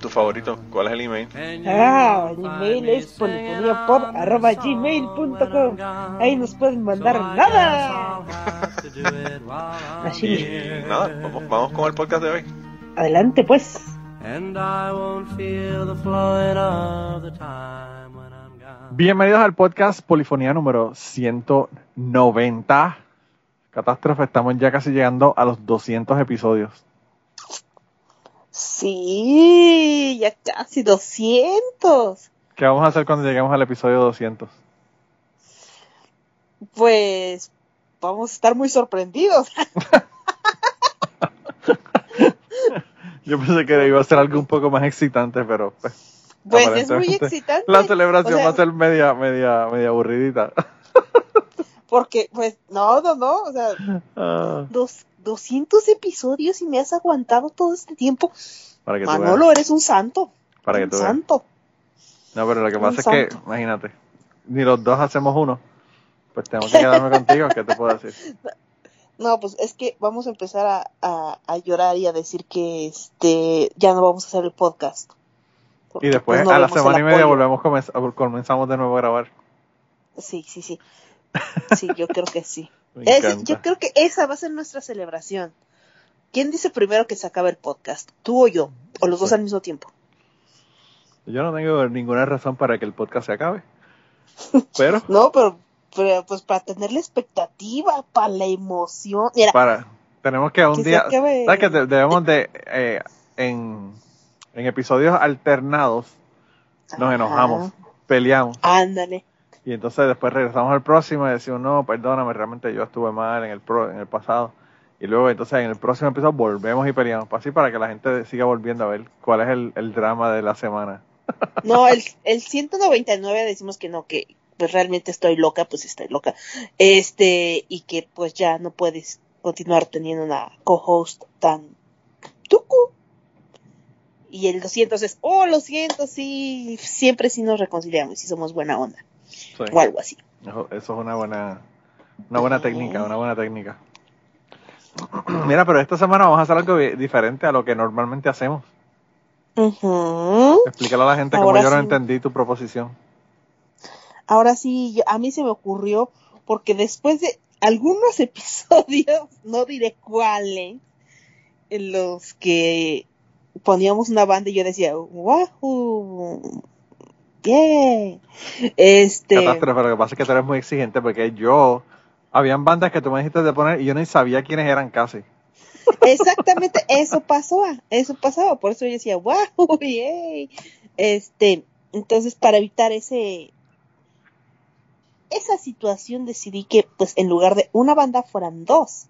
¿Tu favorito? ¿Cuál es el email? Ah, el email es polifoniapod.gmail.com Ahí nos pueden mandar nada. Así. Y nada, vamos, vamos con el podcast de hoy. Adelante pues. Bienvenidos al podcast Polifonía número 190. Catástrofe, estamos ya casi llegando a los 200 episodios. Sí, ya casi 200. ¿Qué vamos a hacer cuando lleguemos al episodio 200? Pues vamos a estar muy sorprendidos. Yo pensé que iba a ser algo un poco más excitante, pero pues, Pues es muy excitante. La celebración O sea, va a ser media, media, media aburridita. Porque, pues, no, no, no. O sea, Ah, dos, 200 episodios y me has aguantado todo este tiempo. para que Manolo, eres un santo. Para que un tú santo. No, pero lo que pasa es que, imagínate, ni los dos hacemos uno. Pues tengo que quedarme contigo, ¿qué te puedo decir? No, pues es que vamos a empezar a, a, a llorar y a decir que este ya no vamos a hacer el podcast. Y después, pues, no a la semana y media, volvemos comenz- comenzamos de nuevo a grabar. Sí, sí, sí. Sí, yo creo que sí. Es- yo creo que esa va a ser nuestra celebración. ¿Quién dice primero que se acabe el podcast? ¿Tú o yo? ¿O los dos al mismo tiempo? Yo no tengo ninguna razón para que el podcast se acabe. Pero, No, pero, pero, pues para tener la expectativa, para la emoción. Mira, para, tenemos que un Que día. ¿sabes que de- debemos de, eh, en, en episodios alternados, nos Ajá. enojamos, peleamos, ándale. Y entonces después regresamos al próximo y decimos, no, perdóname, realmente yo estuve mal en el, pro, en el pasado. Y luego entonces en el próximo episodio volvemos y peleamos, así para que la gente siga volviendo a ver cuál es el, el drama de la semana. No, el, el 199 decimos que no, que pues realmente estoy loca, pues estoy loca. Este, y que pues ya no puedes continuar teniendo una co-host tan tucu. Y el 200 es, oh, lo siento, sí, siempre sí nos reconciliamos y somos buena onda. Sí. O algo así. Eso, eso es una buena, una buena Sí. técnica, una buena técnica. Mira, pero esta semana vamos a hacer algo di- diferente a lo que normalmente hacemos. Ujú. Explícale a la gente cómo Ahora yo no entendí tu proposición. Ahora sí, yo- a mí se me ocurrió, porque después de algunos episodios, no diré cuáles, en los que poníamos una banda y yo decía, ¡Wahoo! ¡Yeah! Este, Catástrofe, lo que pasa es que tú eres muy exigente porque yo, habían bandas que tú me dijiste de poner y yo ni sabía quiénes eran casi. exactamente eso pasó, eso pasaba, por eso yo decía, ¡Wahoo! ¡Yay! Este, entonces para evitar ese, esa situación decidí que, pues, en lugar de una banda fueran dos.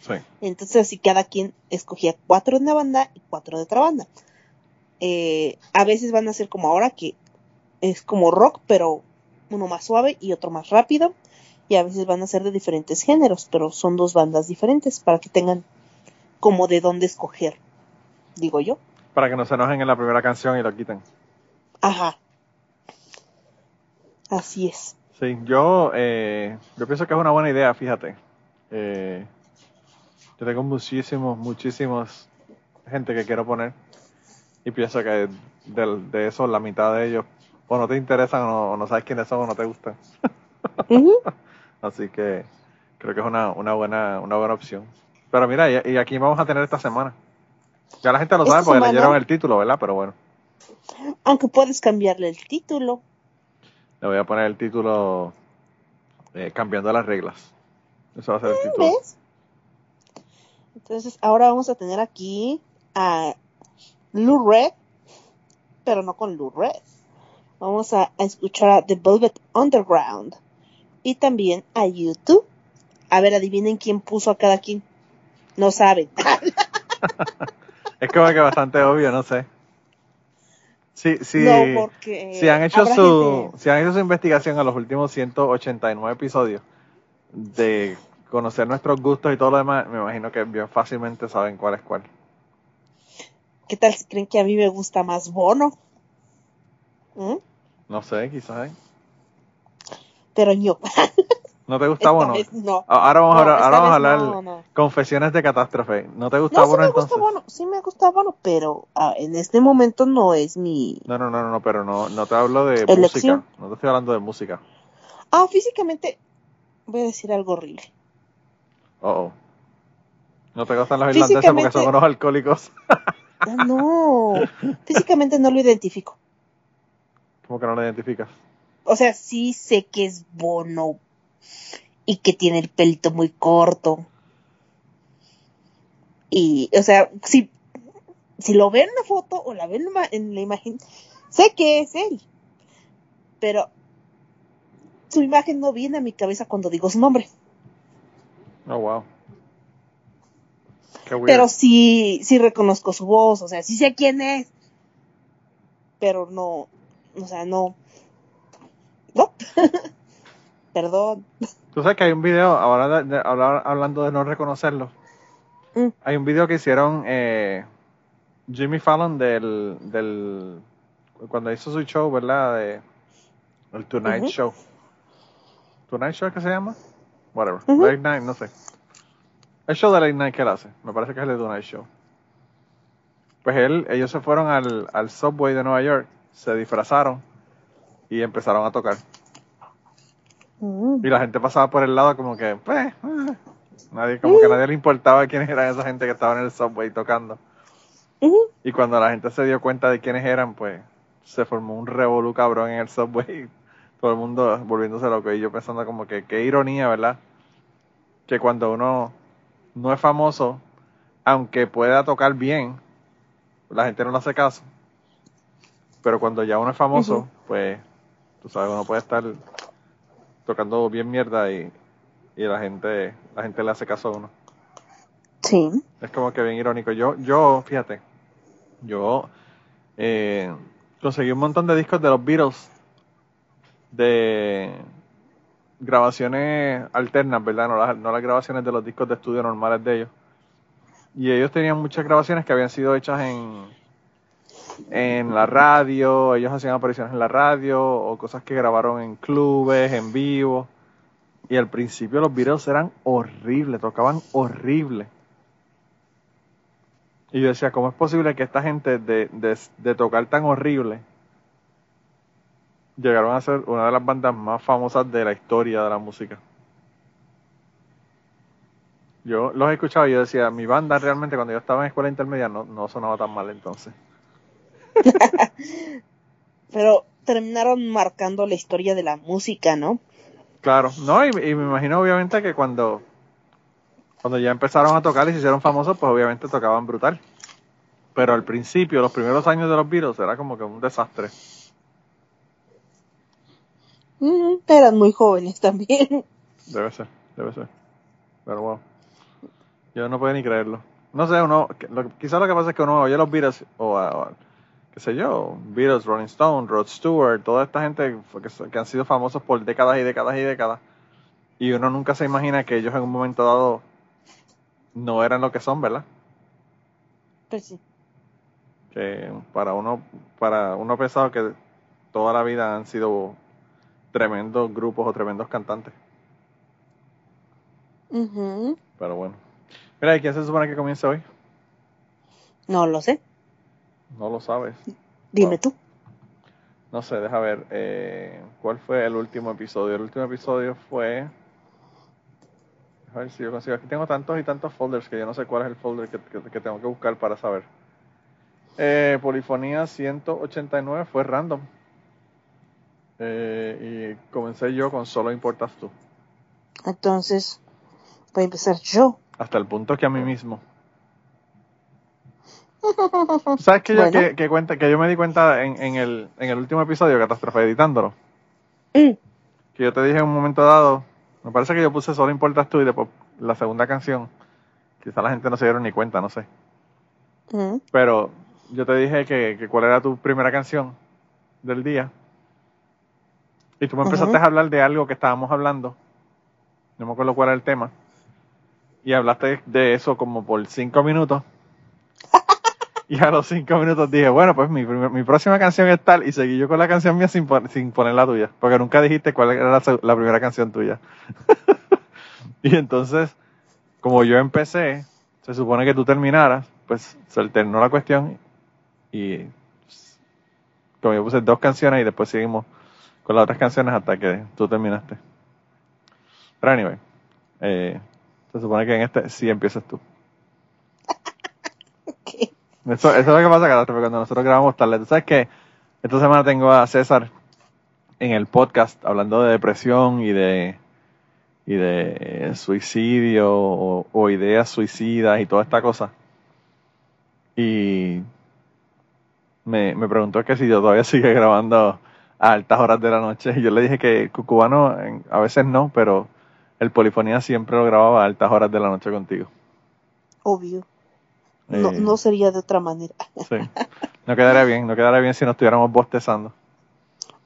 Sí. Entonces así cada quien escogía cuatro de una banda y cuatro de otra banda. Eh, a veces van a ser como ahora que es como rock, pero uno más suave y otro más rápido. Y a veces van a ser de diferentes géneros, pero son dos bandas diferentes para que tengan como de dónde escoger, digo yo. Para que no se enojen en la primera canción y lo quiten. Ajá. Así es. Sí, yo, eh, yo pienso que es una buena idea, fíjate. Eh, yo tengo muchísimos, muchísimos gente que quiero poner y pienso que de, de eso la mitad de ellos o no te interesan o no, o no sabes quiénes son o no te gustan. Así que creo que es una, una, buena, una buena opción. Pero mira, y, y aquí vamos a tener esta semana. Ya la gente lo Esta sabe porque semana- leyeron el título, ¿verdad? Pero bueno, Aunque puedes cambiarle el título. le voy a poner el título eh, Cambiando las reglas. Eso va a ser el título. ¿Ves? Entonces, ahora vamos a tener aquí a Lou Red, pero no con Lou Red. Vamos a, a escuchar a The Velvet Underground y también a YouTube. A ver, adivinen quién puso a cada quien. No saben. Es como que bastante obvio, no sé. Sí, sí. No, si han hecho su, gente- si han hecho su investigación a los últimos 189 episodios, de conocer nuestros gustos y todo lo demás, me imagino que bien fácilmente saben cuál es cuál. ¿Qué tal si creen que a mí me gusta más Bono? ¿Mm? No sé, quizás. Pero yo. ¿No te gusta Bono? no. Ah, Ahora vamos a No, ahora vamos a hablar no, confesiones de catástrofe. ¿No te gusta No, sí me entonces? gusta Bono, sí me gusta Bono, pero ah, en este momento no es mi... No, no, no, no, no, pero no, no te hablo de Elección. música. No te estoy hablando de música. Ah, físicamente, voy a decir algo horrible. Oh, oh. No te gustan los irlandeses porque son unos alcohólicos. Ah, no, físicamente no lo identifico. ¿Cómo que no lo identificas? O sea, sí sé que es Bono y que tiene el pelito muy corto. Y, o sea, si, si lo ven en la foto o la ven en la- en la imagen, sé que es él. Pero su imagen no viene a mi cabeza cuando digo su nombre. Oh, wow. Qué. Pero sí, sí reconozco su voz, o sea, sí sé quién es. Pero no, o sea, no. No. Perdón. Tú sabes que hay un video, ahora de- hablando de no reconocerlo, Mm. hay un video que hicieron eh, Jimmy Fallon del, del, cuando hizo su show, ¿verdad? De, el Tonight. Show. ¿Tonight Show es que se llama? Whatever. Ujú. Late Night, no sé. El show de Late Night que él hace, me parece que es el de Tonight Show. Pues él, ellos se fueron al, al subway de Nueva York, se disfrazaron y empezaron a tocar. Mm. Y la gente pasaba por el lado como que, pues, eh, nadie, como que a nadie le importaba quiénes eran esa gente que estaba en el subway tocando. Ujú. Y cuando la gente se dio cuenta de quiénes eran, pues, se formó un revolú cabrón en el subway. Todo el mundo volviéndose loco. Y yo pensando como que, qué ironía, ¿verdad? Que cuando uno no es famoso, aunque pueda tocar bien, la gente no le hace caso. Pero cuando ya uno es famoso, pues, tú sabes, uno puede estar tocando bien mierda y, y la gente la gente le hace caso a uno. Sí. Es como que bien irónico. Yo, yo fíjate, yo eh, conseguí un montón de discos de los Beatles de grabaciones alternas, ¿verdad? No las, no las grabaciones de los discos de estudio normales de ellos. Y ellos tenían muchas grabaciones que habían sido hechas en, en la radio, ellos hacían apariciones en la radio o cosas que grabaron en clubes, en vivo. Y al principio los Beatles eran horribles, tocaban horrible. Y yo decía, ¿cómo es posible que esta gente de, de, de tocar tan horrible llegaron a ser una de las bandas más famosas de la historia de la música? Yo los he escuchado y yo decía, mi banda realmente cuando yo estaba en escuela intermedia no, no sonaba tan mal entonces. Pero terminaron marcando la historia de la música, ¿no? Claro, no, y, y me imagino obviamente que cuando, cuando ya empezaron a tocar y se hicieron famosos, pues obviamente tocaban brutal. Pero al principio, los primeros años de los Beatles, era como que un desastre. Mm, eran muy jóvenes también. Debe ser, debe ser. Pero wow. Yo no puedo ni creerlo. No sé, uno, lo, quizás lo que pasa es que uno oye los Beatles, o, o qué sé yo, Beatles, Rolling Stone, Rod Stewart, toda esta gente que, que han sido famosos por décadas y décadas y décadas. Y uno nunca se imagina que ellos en un momento dado no eran lo que son, ¿verdad? Pues sí. Que para uno, para uno pensado que toda la vida han sido tremendos grupos o tremendos cantantes. Ujú. Pero bueno. Mira, ¿y quién se supone que comienza hoy? No lo sé. No lo sabes. Dime Wow. tú. No sé, deja ver. eh, ¿Cuál fue el último episodio? El último episodio fue. A ver si yo consigo. Aquí tengo tantos y tantos folders que yo no sé cuál es el folder que, que- que tengo que buscar para saber. Eh, Polifonía 189 fue random. Eh, y comencé yo con Solo Importas Tú. Entonces, voy a empezar yo. Hasta el punto que a mí mismo. ¿Sabes que yo, Bueno. que, que cuenta, que yo me di cuenta en, en, el, en el último episodio, Catástrofe editándolo? Mm. que yo te dije en un momento dado, me parece que yo puse solo importas tú y después la segunda canción, quizá la gente no se dieron ni cuenta, no sé. Mm. Pero yo te dije que, que cuál era tu primera canción del día. Y tú me empezaste a hablar de algo que estábamos hablando. no me acuerdo cuál era el tema, y hablaste de eso como por cinco minutos. Y a los cinco minutos dije, bueno, pues mi, primer- mi próxima canción es tal, y seguí yo con la canción mía sin, sin poner la tuya, porque nunca dijiste cuál era la, primera canción tuya. y entonces, como yo empecé, se supone que tú terminaras, pues se alternó la cuestión, y como yo puse dos canciones y después seguimos con las otras canciones hasta que tú terminaste. Pero anyway, eh, se supone que en este sí empiezas tú. Ok. Eso, es lo que pasa, Catástrofe, cuando nosotros grabamos tarde. Tú sabes que esta semana tengo a César en el podcast hablando de depresión y de y de suicidio o, ideas suicidas y toda esta cosa. Y me, me preguntó que si yo todavía sigue grabando a altas horas de la noche. Y yo le dije que Cucubano en- a veces no, pero el Polifonía siempre lo grababa a altas horas de la noche contigo. Obvio. No, Eh, no sería de otra manera, Sí. No quedaría bien, no quedaría bien si nos estuviéramos bostezando.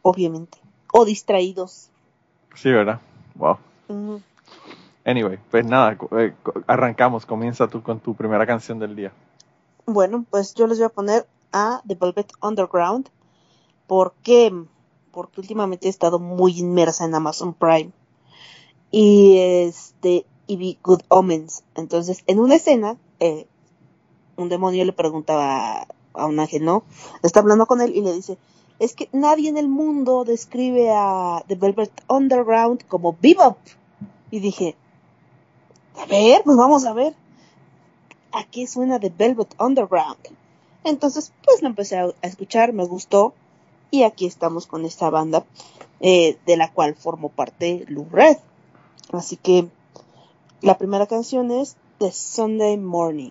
obviamente. O distraídos. Sí, ¿verdad? Wow. Mm, Anyway, pues nada, eh, arrancamos, comienza tú con tu primera canción del día. Bueno, pues yo les voy a poner a The Velvet Underground. ¿Por qué? Porque últimamente he estado muy inmersa en Amazon Prime. Y este, y vi Good Omens. Entonces, en una escena, eh, un demonio le preguntaba a, un ángel, ¿no? Está hablando con él y le dice, es que nadie en el mundo describe a The Velvet Underground como bebop. Y dije, a ver, pues vamos a ver. ¿A qué suena The Velvet Underground? Entonces, pues lo empecé a, a escuchar, me gustó. Y aquí estamos con esta banda, eh, de la cual formó parte Lou Red. Así que la primera canción es The Sunday Morning.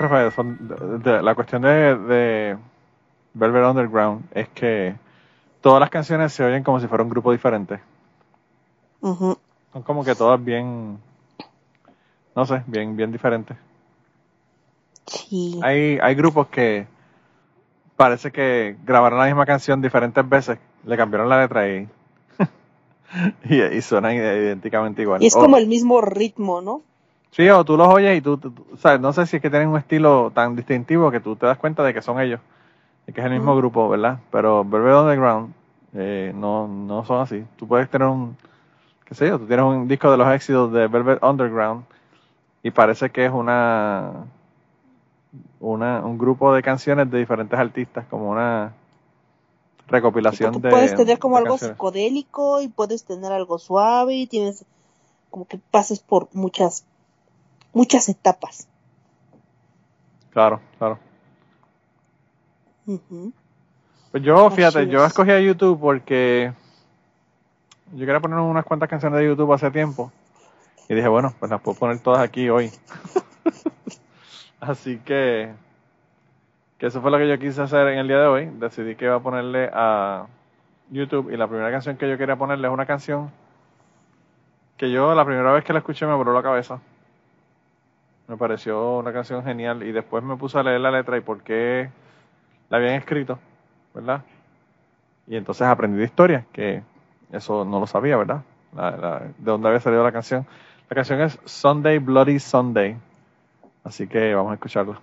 Catástrofe, son de- de- la cuestión de, de, Velvet Underground es que todas las canciones se oyen como si fuera un grupo diferente. Son como que todas bien, no sé, bien, bien diferentes. Sí. Hay, hay grupos que parece que grabaron la misma canción diferentes veces, le cambiaron la letra y, y, y suenan idénticamente igual. Y es como el mismo ritmo, ¿no? Sí, o tú los oyes y tú, sabes, no sé si es que tienen un estilo tan distintivo que tú te das cuenta de que son ellos, y que es el mismo grupo, ¿verdad? Pero Velvet Underground eh, no, no son así. Tú puedes tener un, qué sé yo, tú tienes un disco de los éxitos de Velvet Underground y parece que es una, una un grupo de canciones de diferentes artistas, como una recopilación Tú de puedes tener como algo canciones. psicodélico y puedes tener algo suave y tienes como que pases por muchas muchas etapas. Claro, claro. Pues yo, fíjate, yo es. escogí a YouTube porque yo quería poner unas cuantas canciones de YouTube hace tiempo. Y dije, bueno, pues las puedo poner todas aquí hoy. Así que, que eso fue lo que yo quise hacer en el día de hoy. Decidí que iba a ponerle a YouTube y la primera canción que yo quería ponerle es una canción que yo la primera vez que la escuché me voló la cabeza. Me pareció una canción genial y después me puse a leer la letra y por qué la habían escrito, ¿verdad? Y entonces aprendí de historia, que eso no lo sabía, ¿verdad? La- de dónde había salido la canción. La canción es Sunday Bloody Sunday. Así que vamos a escucharla.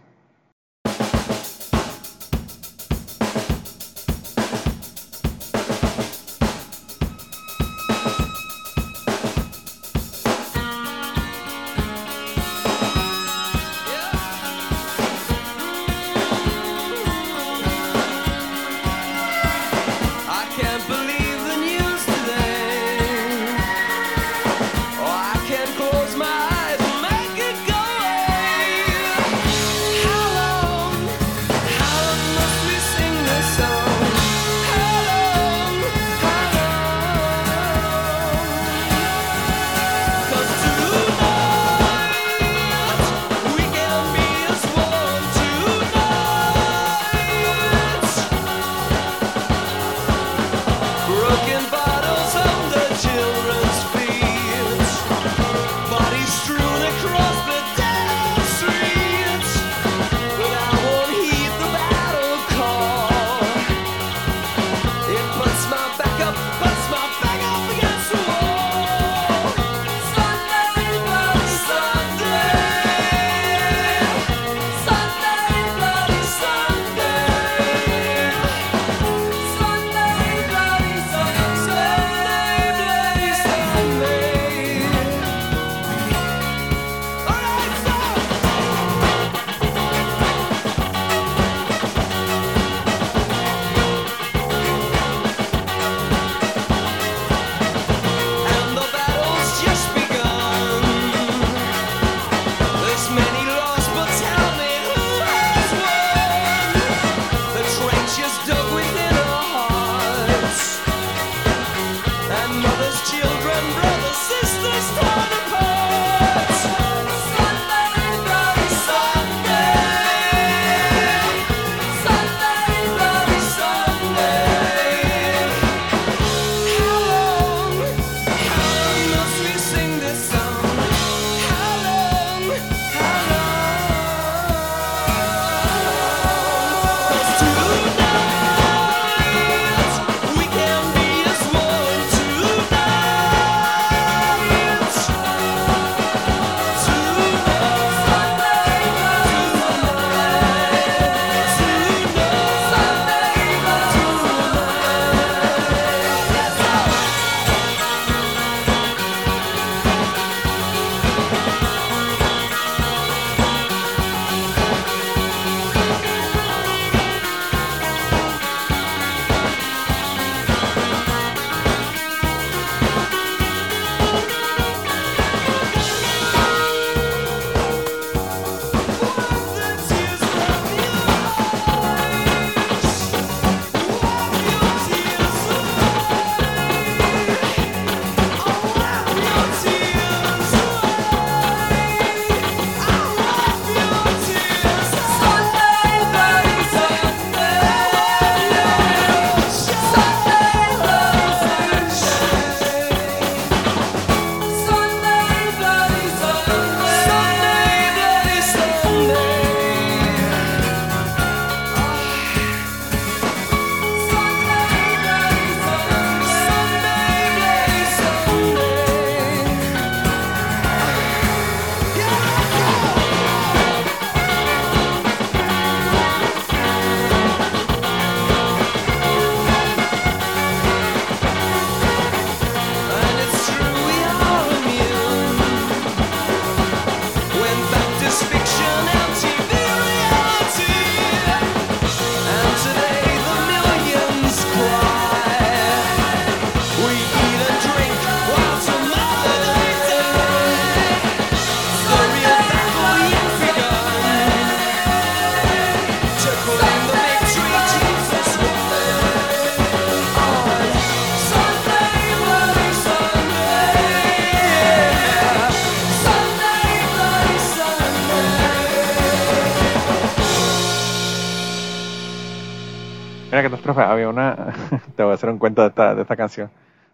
Había una, te voy a hacer un cuento de esta, de esta canción,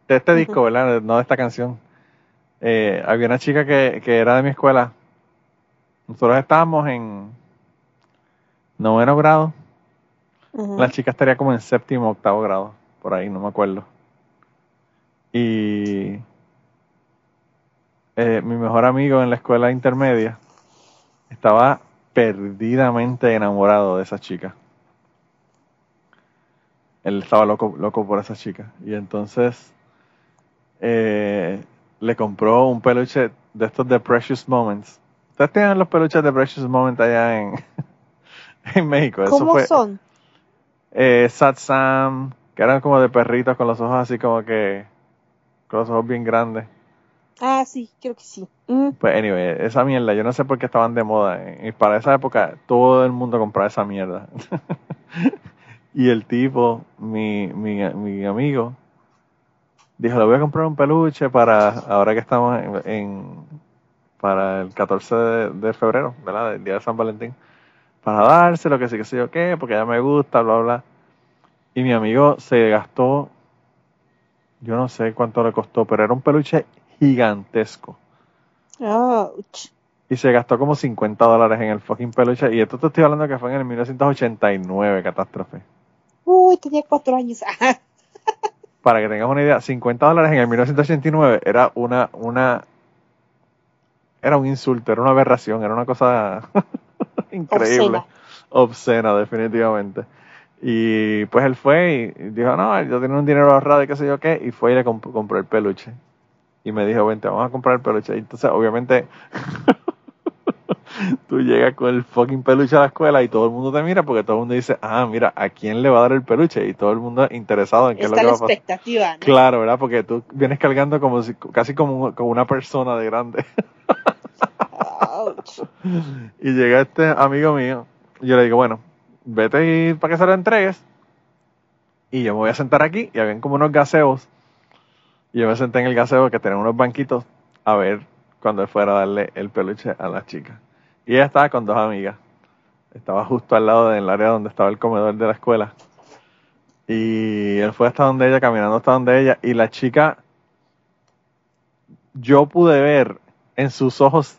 de este disco, ¿verdad? No de esta canción. Eh, había una chica que, que era de mi escuela. Nosotros estábamos en noveno grado. Ujú. La chica estaría como en séptimo, octavo grado, por ahí, no me acuerdo. Y eh, mi mejor amigo en la escuela intermedia estaba perdidamente enamorado de esa chica. Él estaba loco, loco por esa chica. Y entonces eh, le compró un peluche de estos de Precious Moments. Ustedes tienen los peluches de Precious Moments allá en, en México. Eso ¿Cómo fue, son? eh, Satsam, que eran como de perritos con los ojos así como que, con los ojos bien grandes. Ah, sí, creo que sí. Mm, Pues anyway, esa mierda, yo no sé por qué estaban de moda. Y para esa época todo el mundo compraba esa mierda. y el tipo, mi, mi, mi amigo, dijo, le voy a comprar un peluche para, ahora que estamos en, en- para el 14 de, de febrero, ¿verdad? Del día de San Valentín. Para dárselo, que sí, que sé yo qué, porque ya me gusta, bla, bla. Y mi amigo se gastó, yo no sé cuánto le costó, pero era un peluche gigantesco. ouch. Y se gastó como 50 dólares en el fucking peluche. Y esto te estoy hablando que fue en el 1989, catástrofe. Uy, tenía cuatro años. Para que tengas una idea, 50 dólares en el 1989 era una, una, era un insulto, era una aberración, era una cosa increíble. Obscena. Obscena, definitivamente. Y pues él fue y dijo, no, yo tenía un dinero ahorrado y qué sé yo qué, y fue y le comp- compró el peluche. Y me dijo, vente, vamos a comprar el peluche. Y entonces, obviamente, tú llegas con el fucking peluche a la escuela y todo el mundo te mira porque todo el mundo dice, ah, mira, ¿a quién le va a dar el peluche? Y todo el mundo interesado en qué es lo que va a pasar. expectativa, ¿no? Claro, ¿verdad? Porque tú vienes cargando como si, casi como, como una persona de grande. Ouch. Y llega este amigo mío, y yo le digo, bueno, vete y para que se lo entregues. Y yo me voy a sentar aquí, y habían como unos gaseos. Y yo me senté en el gaseo que tenía unos banquitos a ver cuando él fuera a darle el peluche a la chica. Y ella estaba con dos amigas. Estaba justo al lado del área donde estaba el comedor de la escuela. Y él fue hasta donde ella, caminando hasta donde ella, y la chica, yo pude ver en sus ojos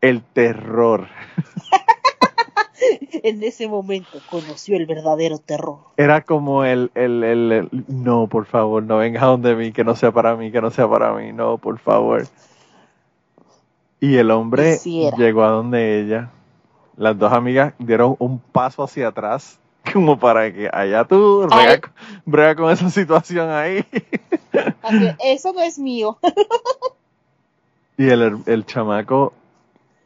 el terror. En ese momento conoció el verdadero terror. Era como el, el, el, el, no, por favor, no vengas a donde mí, que no sea para mí, que no sea para mí, no, por favor. Y el hombre llegó a donde ella. Las dos amigas dieron un paso hacia atrás, como para que allá tú brega, brega con esa situación ahí. Eso no es mío. Y el, el chamaco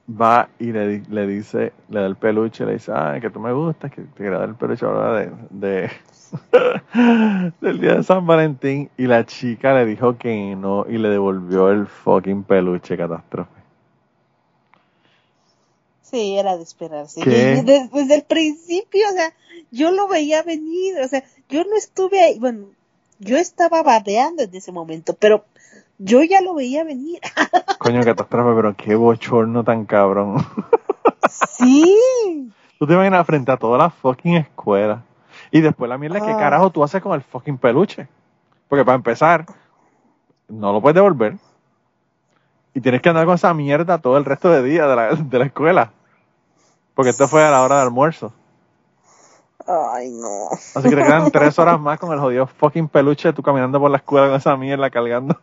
va y le, le dice, le da el peluche, le dice, ah, que tú me gustas, que te dar el peluche ahora de, de- del día de San Valentín. Y la chica le dijo que no y le devolvió el fucking peluche, catástrofe. Sí, era de esperarse. ¿Qué? Desde el principio, o sea, yo lo veía venir, o sea, yo no estuve ahí, bueno, yo estaba babeando en ese momento, pero yo ya lo veía venir. Coño, catástrofe, pero qué bochorno tan cabrón. Sí. Tú te imaginas frente a toda la fucking escuela. Y después la mierda, ¿qué Ah. carajo tú haces con el fucking peluche? Porque para empezar, no lo puedes devolver. Y tienes que andar con esa mierda todo el resto de día de la, de la escuela. Porque esto fue a la hora de almuerzo. Ay, no. Así que te quedan tres horas más con el jodido fucking peluche, tú caminando por la escuela con esa mierda, cargando,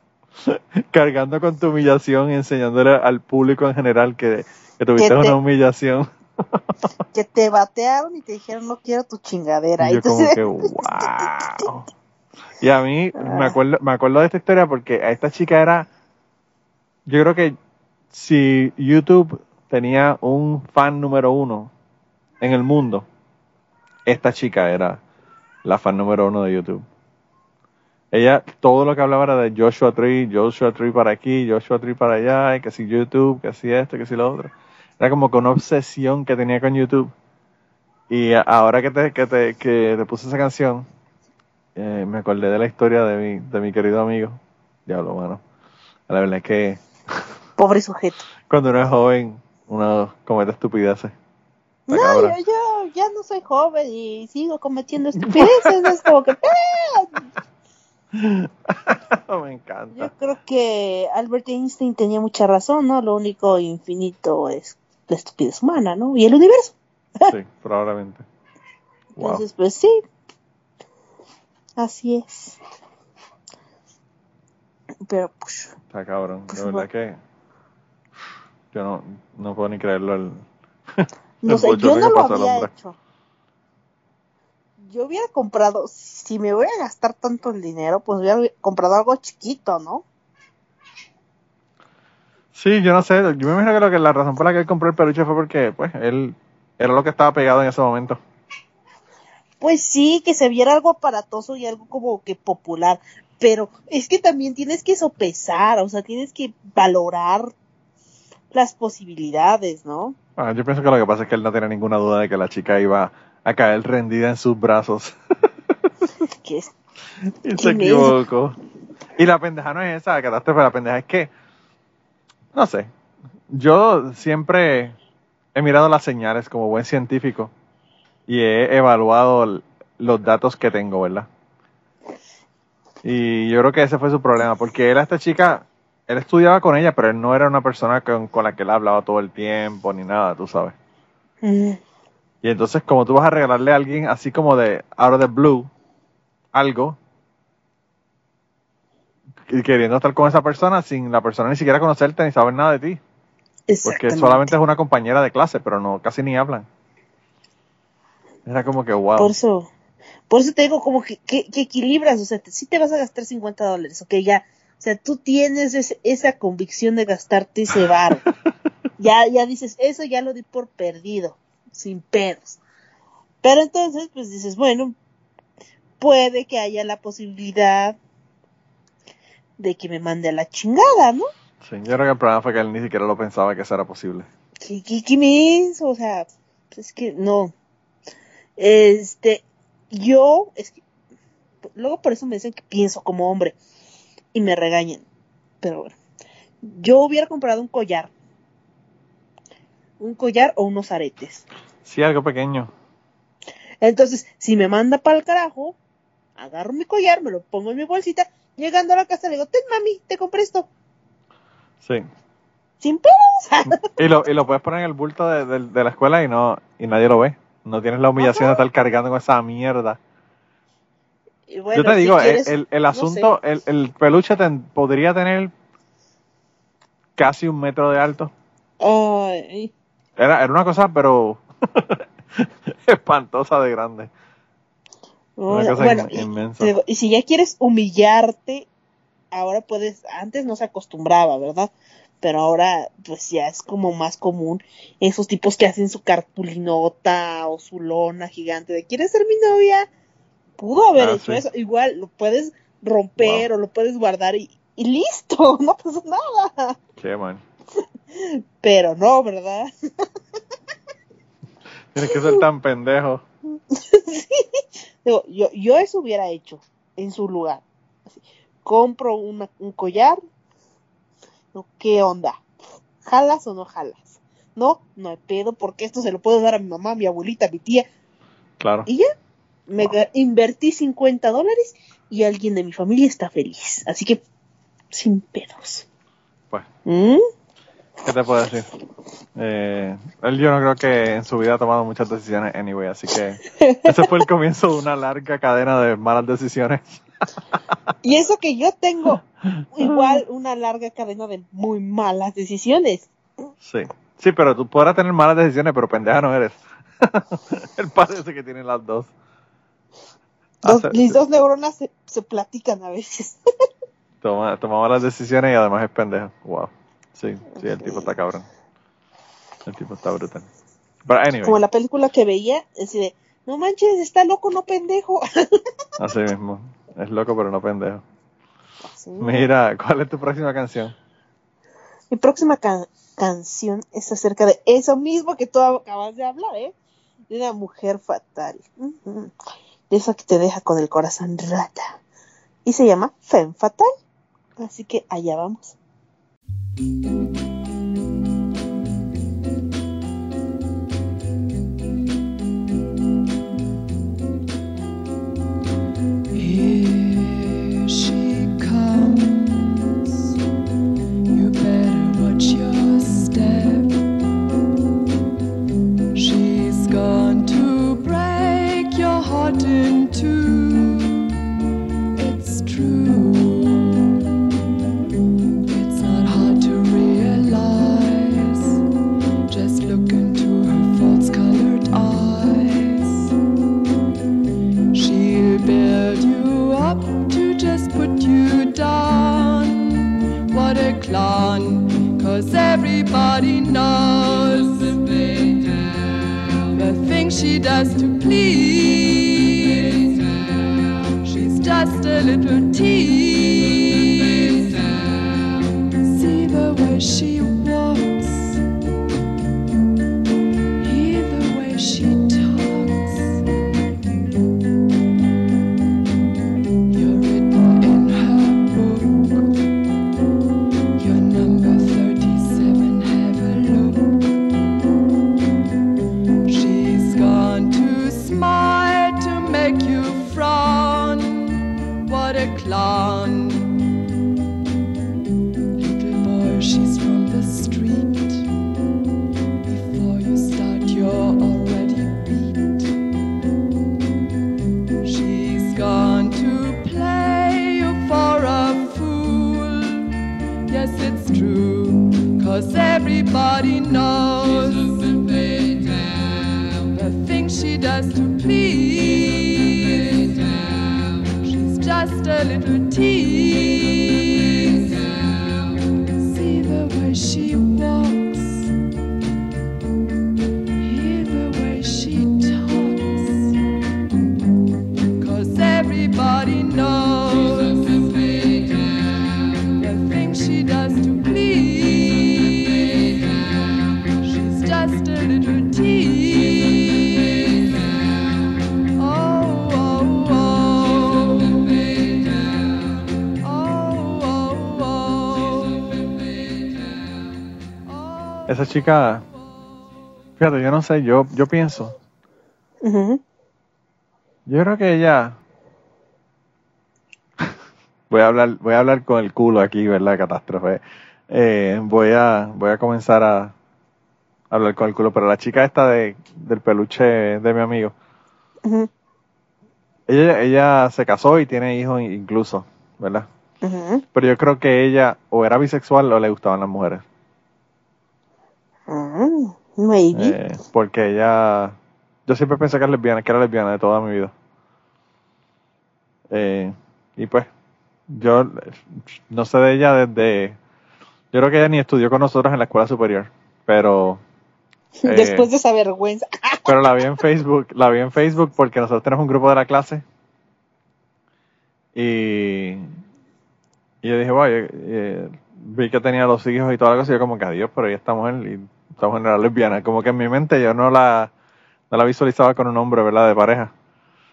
cargando con tu humillación y enseñándole al público en general que, que tuviste Que te- una humillación. Que te batearon y te dijeron, no quiero tu chingadera. Y yo como que, wow. Y a mí me acuerdo, me acuerdo de esta historia porque a esta chica era, yo creo que si YouTube tenía un fan número uno en el mundo, esta chica era la fan número uno de YouTube. Ella, todo lo que hablaba era de Joshua Tree, Joshua Tree para aquí, Joshua Tree para allá, y que si YouTube, que si esto, que si lo otro. Era como que una obsesión que tenía con YouTube. Y ahora que te, que te, que te puse esa canción, eh, me acordé de la historia de mi, de mi querido amigo. Diablo, mano. La verdad es que pobre sujeto. cuando uno es joven, uno comete estupideces. Cabrón. ay, ay. ya no soy joven y sigo cometiendo estupideces. es como que, Me yo encanta. creo que Albert Einstein tenía mucha razón, ¿no? Lo único infinito es la estupidez humana, ¿no? Y el universo. Sí, probablemente. Wow. Entonces, pues sí. Así es. Pero, pues, Está cabrón. Pues, De verdad que. Yo no, no puedo ni creerlo. El, no el sé, yo no lo había hecho. Yo hubiera comprado, si me voy a gastar tanto el dinero, pues hubiera comprado algo chiquito, ¿no? Sí, yo no sé. Yo me imagino que, lo que la razón por la que él compró el peluche fue porque, pues, él era lo que estaba pegado en ese momento. Pues sí, que se viera algo aparatoso y algo como que popular. Pero es que también tienes que sopesar, o sea, tienes que valorar las posibilidades, ¿no? Ah, yo pienso que lo que pasa es que él no tiene ninguna duda de que la chica iba a caer rendida en sus brazos. Que es, y se Qué equivocó. Y la pendeja no es esa, la catástrofe, la pendeja es que, no sé, yo siempre he mirado las señales como buen científico y he evaluado los datos que tengo, ¿verdad? Y yo creo que ese fue su problema, porque él a esta chica, él estudiaba con ella, pero él no era una persona con, con la que él hablaba todo el tiempo ni nada, tú sabes. Y entonces, como tú vas a regalarle a alguien así como de out of the blue algo, y queriendo estar con esa persona sin la persona ni siquiera conocerte ni saber nada de ti, porque solamente es una compañera de clase, pero no casi ni hablan. Era como que wow. Por eso, por eso te digo como que, que, que equilibras, o sea, si te vas a gastar 50 dólares, ok, ya, o sea, tú tienes esa convicción de gastarte ese bar. ya, ya dices, eso ya lo di por perdido, sin pedos. Pero entonces, pues dices, bueno, puede que haya la posibilidad de que me mande a la chingada, ¿no? Sí, yo creo que el problema fue que él ni siquiera lo pensaba que eso era posible. ¿Qué, qué, qué me hizo? O sea, es que no. Este, yo, es que, luego por eso me dicen que pienso como hombre y me regañan. Pero bueno, yo hubiera comprado un collar. Un collar o unos aretes. Sí, algo pequeño. Entonces, si me manda para el carajo, agarro mi collar, me lo pongo en mi bolsita. Llegando a la casa le digo, ten mami, te compré esto. Sí. Sin pedos. Y lo, y lo puedes poner en el bulto de, de- de la escuela y no y nadie lo ve. No tienes la humillación de estar cargando con esa mierda. Y bueno, Yo te digo, el- quieres- el, el no asunto, el, el peluche ten- podría tener casi un metro de alto. Ay, Era, era una cosa, pero espantosa de grande. Una Bueno, cosa bueno, in- y, inmensa. digo, y si ya quieres humillarte, ahora puedes, antes no se acostumbraba, ¿verdad? Pero ahora, pues ya es como más común esos tipos que hacen su cartulinota o su lona gigante de ¿quieres ser mi novia? Pudo haber Ah, hecho sí. eso. Igual lo puedes romper o lo puedes guardar y, y listo, no pasa nada. Qué man. Pero no, ¿verdad? Tienes que ser tan pendejo. Digo, yo, yo eso hubiera hecho en su lugar. Así, compro una- un collar. ¿Qué onda? ¿Jalas o no jalas? No, no hay pedo, porque esto se lo puedo dar a mi mamá, a mi abuelita, a mi tía. Claro. Y ya, me invertí 50 dólares y alguien de mi familia está feliz. Así que, sin pedos. Pues, ¿Mm? ¿qué te puedo decir? Eh, él yo no creo que en su vida ha tomado muchas decisiones anyway, así que ese fue el comienzo de una larga cadena de malas decisiones. Y eso que yo tengo igual una larga cadena de muy malas decisiones. Sí. Sí, pero tú podrás tener malas decisiones, pero pendeja no eres. él parece que tiene las dos. Dos- Hace- mis dos neuronas se, se platican a veces. Toma, toma malas decisiones y además es pendejo. Wow. Sí, sí, el tipo está cabrón. El tipo está brutal. But anyway, Como la película que veía, así de, no manches, está loco, no pendejo. así mismo. Es loco, pero no pendejo. Sí. Mira, ¿cuál es tu próxima canción? Mi próxima ca- canción es acerca de eso mismo que tú acabas de hablar, ¿eh? De una mujer fatal. Ujú. De esa que te deja con el corazón rata. Y se llama Femme Fatal. Así que allá vamos. Cause everybody knows the things she does to please. She's just a little tease. Esa chica, fíjate, yo no sé, yo, yo pienso, yo creo que ella, voy a hablar, voy a hablar con el culo aquí, ¿verdad? Catástrofe. Eh, voy a, voy a comenzar a hablar con el culo, pero la chica esta de, del peluche de mi amigo, ella, ella se casó y tiene hijos incluso, ¿verdad? Pero yo creo que ella o era bisexual o le gustaban las mujeres. Mm, Maybe. Eh, porque ella. Yo siempre pensé que era lesbiana, que era lesbiana de toda mi vida. Eh, y pues, yo eh, no sé de ella desde. Yo creo que ella ni estudió con nosotros en la escuela superior, pero. eh, Después de esa vergüenza. Pero la vi en Facebook, la vi en Facebook porque nosotros tenemos un grupo de la clase. Y, y yo dije, bueno, vi que tenía los hijos y toda la cosa, y yo como que adiós, pero ella esta mujer, y esta mujer era lesbiana. Como que en mi mente yo no la, no la visualizaba con un hombre, ¿verdad? De pareja.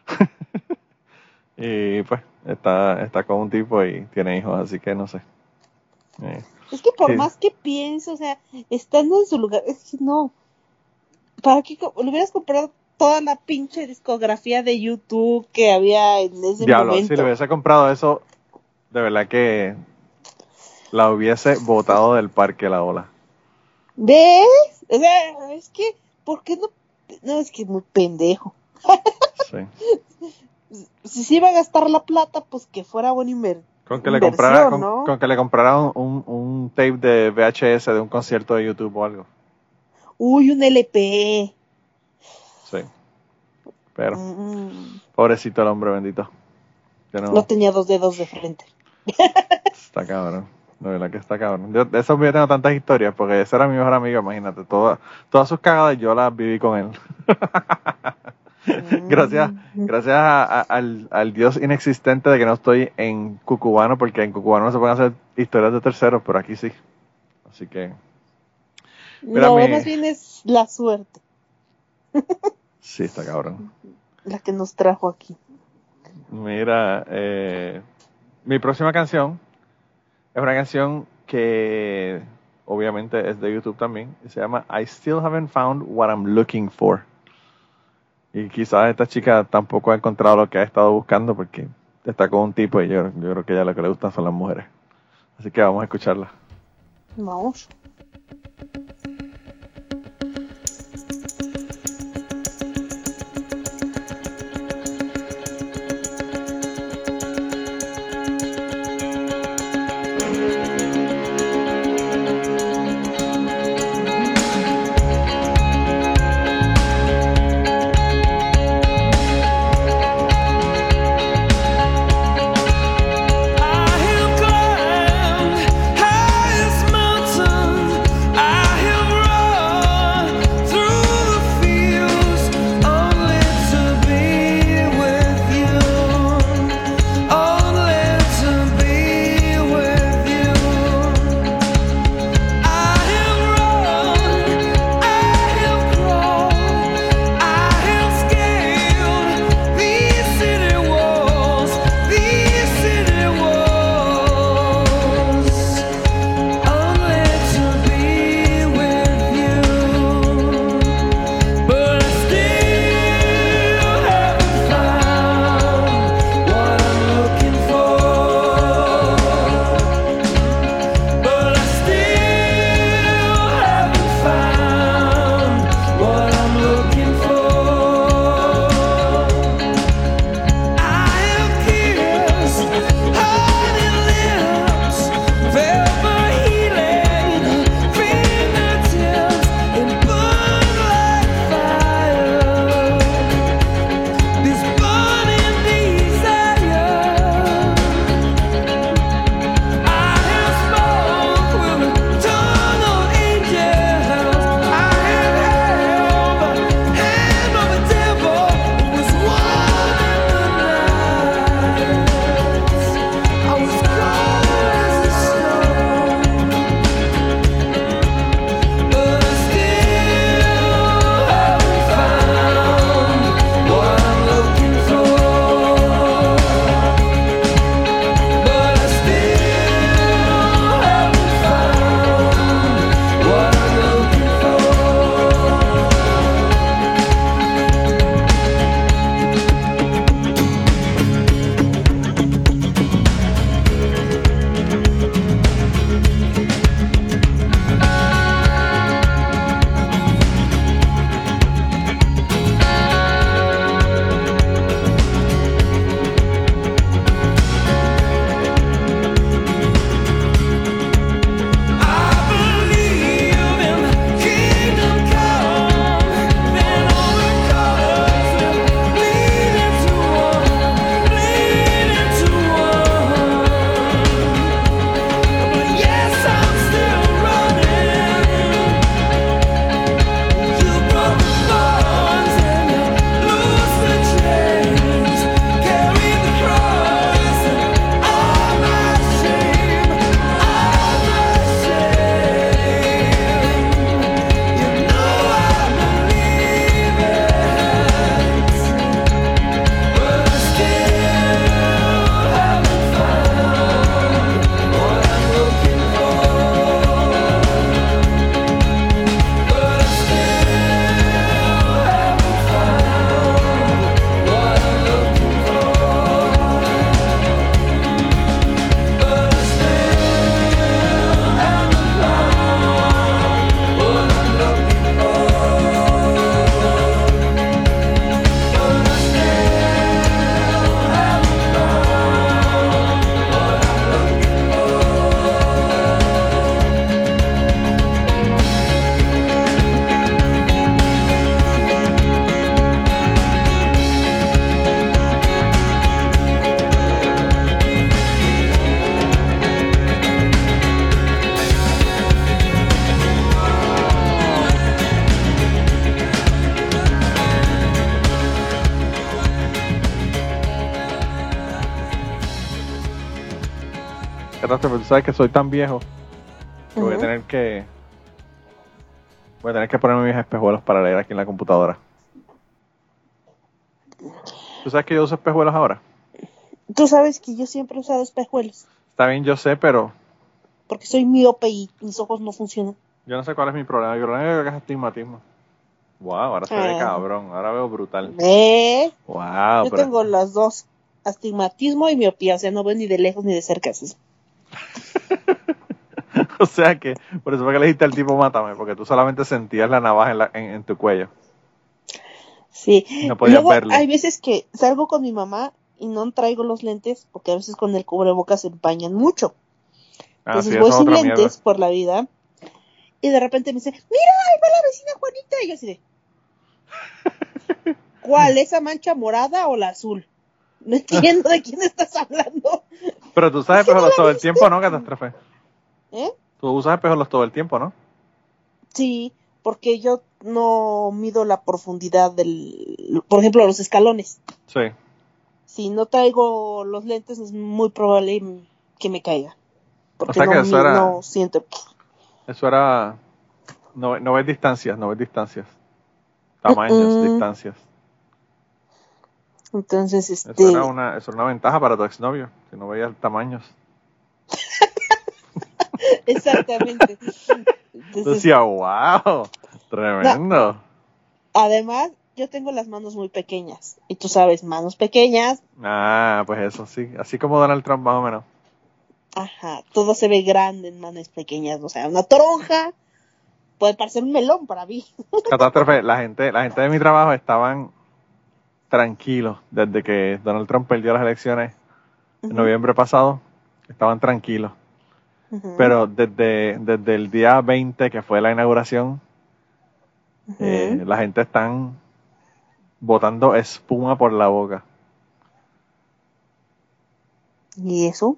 y pues, está, está con un tipo y tiene hijos, así que no sé. Eh, Es que por Sí. más que pienso, o sea, estando en su lugar, es que no. ¿Para qué le hubieras comprado toda la pinche discografía de YouTube que había en ese Diablo, momento? si le hubiese comprado eso, de verdad que la hubiese botado del parque la ola. ¿Ves? O sea, es que, ¿por qué no? No, es que es muy pendejo. Sí. Si se iba a gastar la plata, pues que fuera buena Con que le comprara, con, ¿no? con que le comprara un, un, un tape de VHS de un concierto de YouTube o algo. Uy, un LP. Sí. Pero, Mm, pobrecito el hombre bendito. No, no tenía dos dedos de frente. está cabrón. De verdad que está cabrón. Yo, de eso yo tengo tantas historias, porque ese era mi mejor amigo, imagínate. Toda, todas sus cagadas yo las viví con él. gracias Mm. gracias a- a- al, al Dios inexistente de que no estoy en Cucubano, porque en Cucubano no se pueden hacer historias de terceros, pero aquí sí. Así que, Mira, No, mi- más bien es la suerte sí, está cabrón. la que nos trajo aquí. Mira, eh, mi próxima canción es una canción que obviamente es de YouTube también. y se llama I Still Haven't Found What I'm Looking For. Y quizás esta chica tampoco ha encontrado lo que ha estado buscando porque está con un tipo y yo, yo creo que a ella lo que le gustan son las mujeres. Así que vamos a escucharla. Vamos. Tú sabes que soy tan viejo que voy a tener que. Voy a tener que ponerme mis espejuelos para leer aquí en la computadora. ¿Tú sabes que yo uso espejuelos ahora? Tú sabes que yo siempre he usado espejuelos Está bien, yo sé, pero porque soy miope y mis ojos no funcionan. yo no sé cuál es mi problema. Mi problema creo que es astigmatismo. Wow, ahora se ve Ah. cabrón. Ahora veo brutal. ¿Eh? Wow, yo pero- tengo las dos, astigmatismo y miopía, o sea, no veo ni de lejos ni de cerca. eso. o sea que, por eso fue que le dijiste al tipo mátame, porque tú solamente sentías la navaja en, la- en- en tu cuello. Sí. No podías Luego verlo. hay veces que salgo con mi mamá y no traigo los lentes porque a veces con el cubrebocas se empañan mucho. Ah, Entonces sí, voy sin lentes mierda. por la vida y de repente me dice, mira, ahí va la vecina Juanita. Y yo así de, ¿cuál? ¿Esa mancha morada o la azul? No entiendo de quién estás hablando. Pero tú usas ¿Por qué no espejuelos todo el tiempo, ¿no, Catástrofe? ¿Eh? Tú usas espejuelos todo el tiempo, ¿no? Sí, porque yo no mido la profundidad del, por ejemplo, los escalones. Sí. Si no traigo los lentes es muy probable que me caiga. Porque sea que no, eso era- no siento. Eso era. No, no ves distancias, no ves distancias. Tamaños, distancias. Entonces, Eso este, era, una, eso era una ventaja para tu exnovio, si no veías tamaños. exactamente. Entonces, decías, wow, tremendo. además, yo tengo las manos muy pequeñas. Y tú sabes, manos pequeñas, Ah, pues eso sí. Así como Donald Trump, más o menos. ajá, todo se ve grande en manos pequeñas. O sea, una toronja puede parecer un melón para mí. Catástrofe, la gente, la gente de mi trabajo estaban tranquilos desde que Donald Trump perdió las elecciones en noviembre pasado. Estaban tranquilos. Pero desde, desde el día 20, que fue la inauguración, eh, la gente están botando espuma por la boca. ¿Y eso?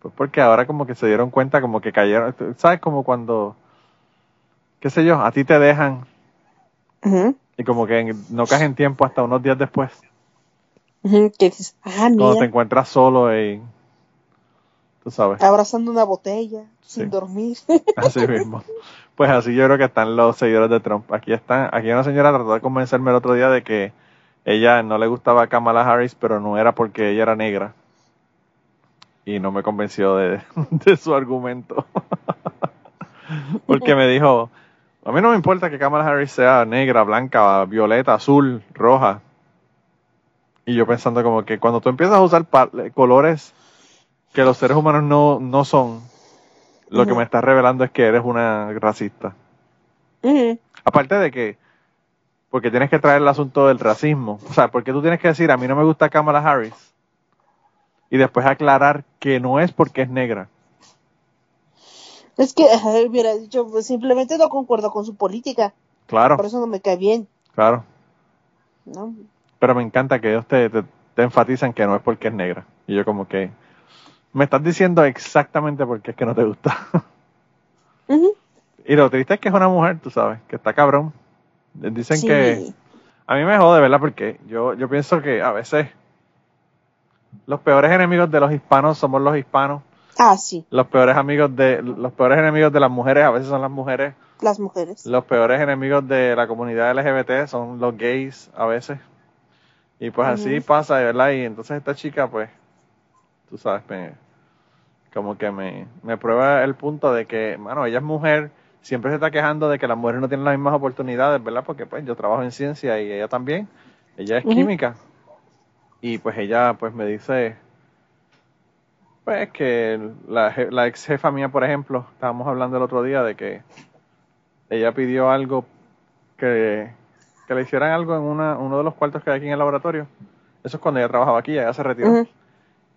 Pues porque ahora como que se dieron cuenta, como que cayeron. ¿Sabes? Como cuando, qué sé yo, a ti te dejan y como que no caes en tiempo hasta unos días después. Que dices, ah, Cuando te mira, encuentras solo y... Tú sabes, abrazando una botella, Sí. sin dormir. así mismo. Pues así yo creo que están los seguidores de Trump. Aquí están, aquí una señora trató de convencerme el otro día de que ella no le gustaba a Kamala Harris, pero no era porque ella era negra. Y no me convenció de, de su argumento. porque me dijo, a mí no me importa que Kamala Harris sea negra, blanca, violeta, azul, roja. Y yo pensando como que cuando tú empiezas a usar colores que los seres humanos no, no son, lo que me estás revelando es que eres una racista. Aparte de que, porque tienes que traer el asunto del racismo. O sea, porque tú tienes que decir, a mí no me gusta Kamala Harris. Y después aclarar que no es porque es negra. Es que hubiera dicho, pues simplemente no concuerdo con su política. Claro, Por eso no me cae bien, claro. ¿no? Pero me encanta que ellos te, te, te enfatizan que no es porque es negra. Y yo como que, me estás diciendo exactamente por qué es que no te gusta. Y lo triste es que es una mujer, tú sabes, que está cabrón. Dicen sí. que... A mí me jode, ¿verdad? Porque yo, yo pienso que a veces los peores enemigos de los hispanos somos los hispanos. Ah, sí, Los peores amigos de los peores enemigos de las mujeres a veces son las mujeres. las mujeres. Los peores enemigos de la comunidad LGBT son los gays a veces. Y pues así pasa, ¿verdad? Y entonces esta chica, pues, tú sabes, me- como que me, me prueba el punto de que, mano, ella es mujer, siempre se está quejando de que las mujeres no tienen las mismas oportunidades, ¿verdad? Porque pues yo trabajo en ciencia y ella también. Ella es química. Y pues ella pues me dice, pues que la, ex jefa mía, por ejemplo, estábamos hablando el otro día de que ella pidió algo que, que le hicieran algo en una, uno de los cuartos que hay aquí en el laboratorio. Eso es cuando ella trabajaba aquí, ella se retiró.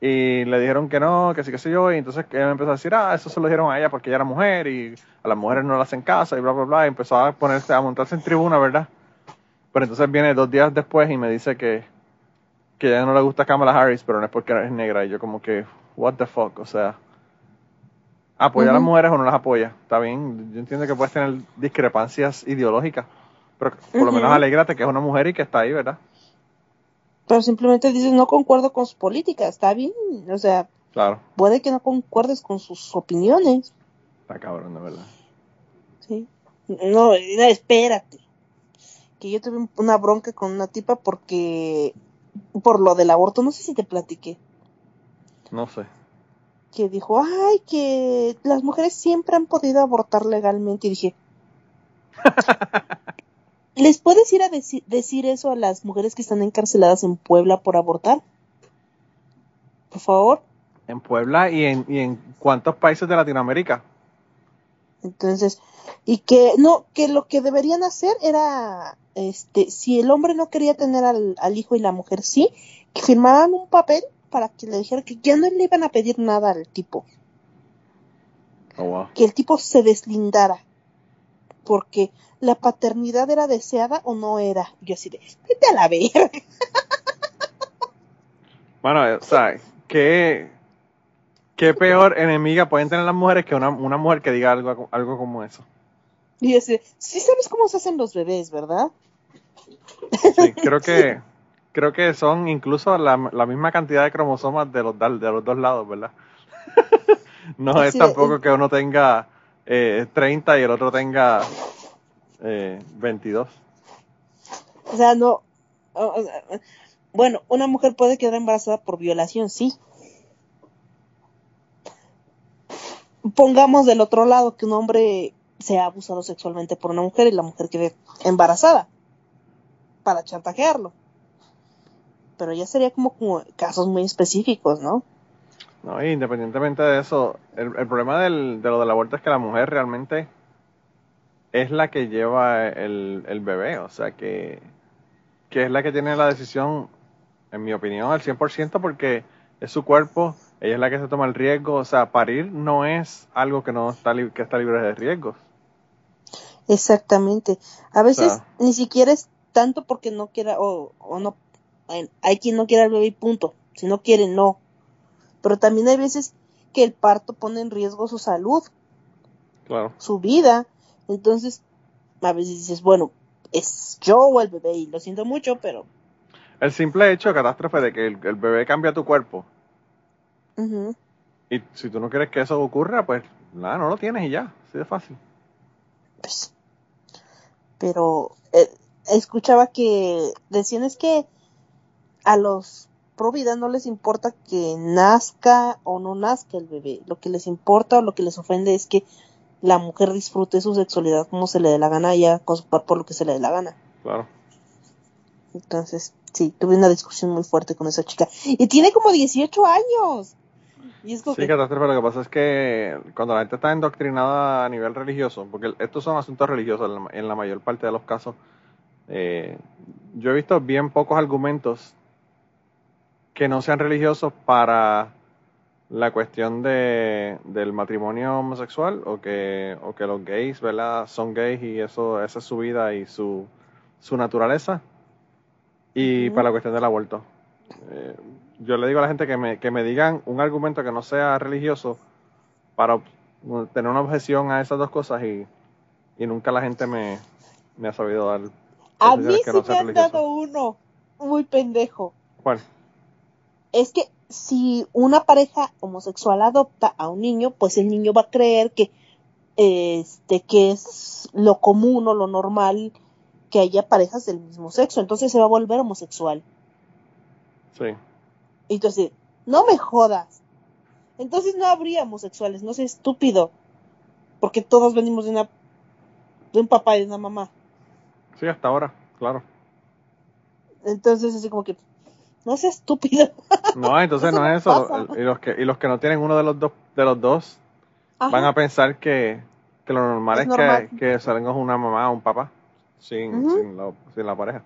Y le dijeron que no, que sí, que sé yo. Y entonces ella me empezó a decir, ah, eso se lo dijeron a ella porque ella era mujer y a las mujeres no las hacen casa y bla, bla, bla. Y empezó a ponerse, a montarse en tribuna, ¿verdad? Pero entonces viene dos días después y me dice que, que a ella no le gusta Kamala Harris, pero no es porque es negra. Y yo como que, what the fuck, o sea, ¿apoya a las mujeres o no las apoya? Está bien, yo entiendo que puedes tener discrepancias ideológicas, pero por lo menos alégrate que es una mujer y que está ahí, ¿verdad? Pero simplemente dices, no concuerdo con su política, está bien. O sea, Claro, Puede que no concuerdes con sus opiniones. está cabrón, de verdad. Sí. No, espérate. Que yo tuve un- una bronca con una tipa porque por lo del aborto, no sé si te platiqué, No sé. que dijo, ay, que las mujeres siempre han podido abortar legalmente. Y dije, ¿les puedes ir a deci- decir eso a las mujeres que están encarceladas en Puebla por abortar? Por favor. En Puebla y en, y en cuántos países de Latinoamérica. Entonces, y que no, que lo que deberían hacer era, este, si el hombre no quería tener al, al hijo y la mujer sí, que firmaran un papel para que le dijera que ya no le iban a pedir nada al tipo, Oh, wow. que el tipo se deslindara, porque la paternidad era deseada o no era. Yo así de, vete a la verga. Bueno, o sea, ¿qué, qué peor enemiga pueden tener las mujeres que una, una mujer que diga algo, algo como eso? Y yo así, sí sabes cómo se hacen los bebés, ¿verdad? Sí, creo que creo que son incluso la, la misma cantidad de cromosomas de los, de los dos lados, ¿verdad? no es Sí, tampoco que uno tenga eh, 30 y el otro tenga eh, 22. O sea, no. bueno, una mujer puede quedar embarazada por violación, sí. Pongamos del otro lado que un hombre sea abusado sexualmente por una mujer y la mujer quede embarazada para chantajearlo. Pero ya sería como, como casos muy específicos, ¿no? No, y independientemente de eso, el, el problema del, de lo del aborto es que la mujer realmente es la que lleva el, el bebé, o sea que, que es la que tiene la decisión, en mi opinión, al 100% porque es su cuerpo, ella es la que se toma el riesgo, o sea, parir no es algo que no está, que está libre de riesgos. Exactamente. A veces sea. ni siquiera es tanto porque no quiera o, o no. Hay- quien no quiere al bebé y punto. Si no quiere, no. Pero también hay veces que el parto pone en riesgo su salud, Claro. su vida. Entonces, a veces dices, bueno, es yo o el bebé y lo siento mucho, pero... El simple hecho de catástrofe de que el, el bebé cambia tu cuerpo y si tú no quieres que eso ocurra, pues nada, no lo tienes y ya, así de fácil. pues, pero eh, escuchaba que decían es que a los pro vida no les importa que nazca o no nazca el bebé, lo que les importa o lo que les ofende es que la mujer disfrute su sexualidad como se le dé la gana y haga con su cuerpo lo que se le dé la gana. Claro. Entonces, sí, tuve una discusión muy fuerte con esa chica. Y tiene como 18 años. Y es como Sí, que, catástrofe. Lo que pasa es que cuando la gente está endoctrinada a nivel religioso, porque estos son asuntos religiosos en la, en la mayor parte de los casos, eh, yo he visto bien pocos argumentos que no sean religiosos para la cuestión de, del matrimonio homosexual o que, o que los gays, ¿verdad? Son gays y eso, esa es su vida y su, su naturaleza. Y para la cuestión del aborto. Eh, yo le digo a la gente que me, que me digan un argumento que no sea religioso para tener una objeción a esas dos cosas y, y nunca la gente me, me ha sabido dar. a mí sí no me han dado uno muy pendejo. ¿Cuál? Es que si una pareja homosexual adopta a un niño, pues el niño va a creer que este que es lo común o lo normal que haya parejas del mismo sexo, entonces se va a volver homosexual. Sí. Y entonces, no me jodas. Entonces no habría homosexuales, no sé, estúpido. Porque todos venimos de una de un papá y de una mamá. Sí, hasta ahora, claro. Entonces así como que no sea estúpido. No, entonces Eso no es eso. pasa. Y los que, y los que no tienen uno de los dos, de los dos van a pensar que, que lo normal Es es, normal. que, que salgan una mamá o un papá sin, sin, la, sin la pareja.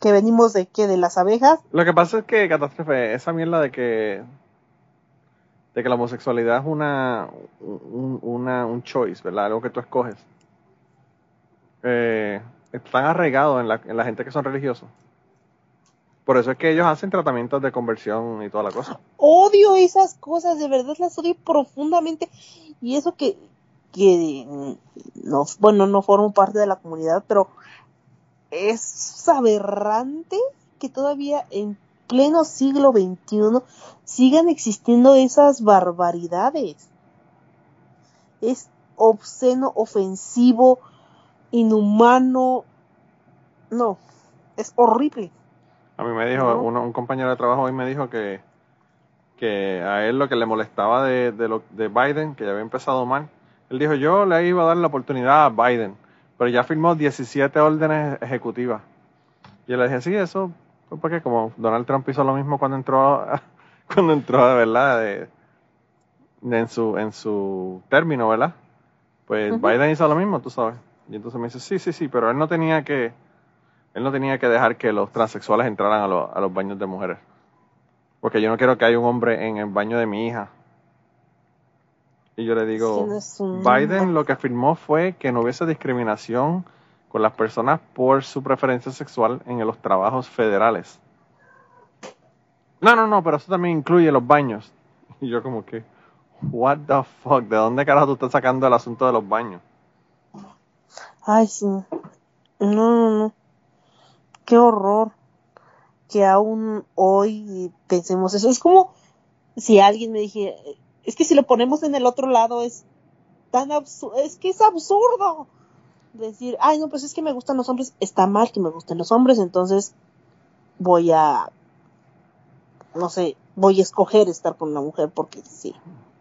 Que venimos de qué, de las abejas. Lo que pasa es que, catástrofe, esa mierda de que de que la homosexualidad es una un, una, un choice, ¿verdad? Algo que tú escoges. Eh, están arraigados en la, en la gente que son religiosos. Por eso es que ellos hacen tratamientos de conversión y toda la cosa. Odio esas cosas, de verdad las odio profundamente. Y eso que, que mm, no, bueno, no formo parte de la comunidad, pero es aberrante que todavía en pleno siglo XXI sigan existiendo esas barbaridades. Es obsceno, ofensivo, inhumano. No, es horrible. A mí me dijo, uno- un compañero de trabajo hoy me dijo que, que a él lo que le molestaba de, de, lo, de Biden, que ya había empezado mal, él dijo, yo le iba a dar la oportunidad a Biden, pero ya firmó 17 órdenes ejecutivas. Y yo le dije, sí, eso porque como Donald Trump hizo lo mismo cuando entró, cuando entró de verdad, de- de en, su, en su término, ¿verdad? Pues. Biden hizo lo mismo, tú sabes. Y entonces me dice, sí, sí, sí, pero él no tenía que, él no tenía que dejar que los transexuales entraran a, los- a los baños de mujeres. Porque yo no quiero que haya un hombre en el baño de mi hija. Y yo le digo, Sí, no Biden lo que afirmó fue que no hubiese discriminación con las personas por su preferencia sexual en los trabajos federales. No, no, no, pero eso también incluye los baños. Y yo como que, what the fuck, ¿de dónde carajo tú estás sacando el asunto de los baños? Ay, sí. No, no, no. Qué horror. Que aún hoy pensemos eso. Es como si alguien me dijera, es que si lo ponemos en el otro lado es tan absurdo, es que es absurdo. Decir, ay, no, pues es que me gustan los hombres. Está mal que me gusten los hombres, entonces voy a, no sé, voy a escoger estar con una mujer porque sí.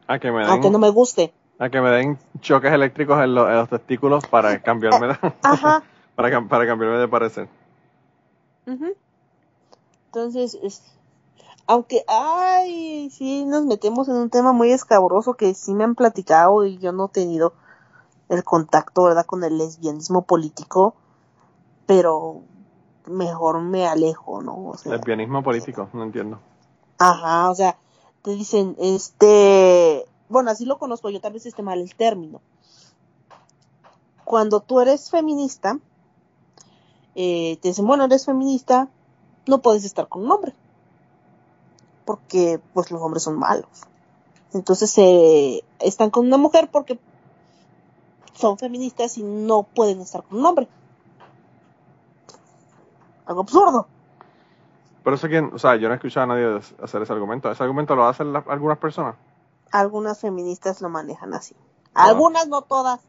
A que me den, Aunque no me guste. a que me den choques eléctricos en, lo- en los testículos para cambiarme de, Ajá. para, cam- para cambiarme de parecer. Ujú. Entonces, es- aunque, ay, sí, nos metemos en un tema muy escabroso que sí me han platicado y yo no he tenido el contacto, ¿verdad?, con el lesbianismo político, pero mejor me alejo, ¿no? O sea, Lesbianismo político, no entiendo. ajá, o sea, te dicen, este, bueno, así lo conozco yo, tal vez esté mal el término. Cuando tú eres feminista, eh, te dicen, bueno, eres feminista, no puedes estar con un hombre. Porque, pues, los hombres son malos. Entonces, eh, están con una mujer porque son feministas y no pueden estar con un hombre. Algo absurdo. Por eso que, o sea, yo no he escuchado a nadie hacer ese argumento. Ese argumento lo hacen algunas personas. Algunas feministas lo manejan así. Ah. Algunas, no todas.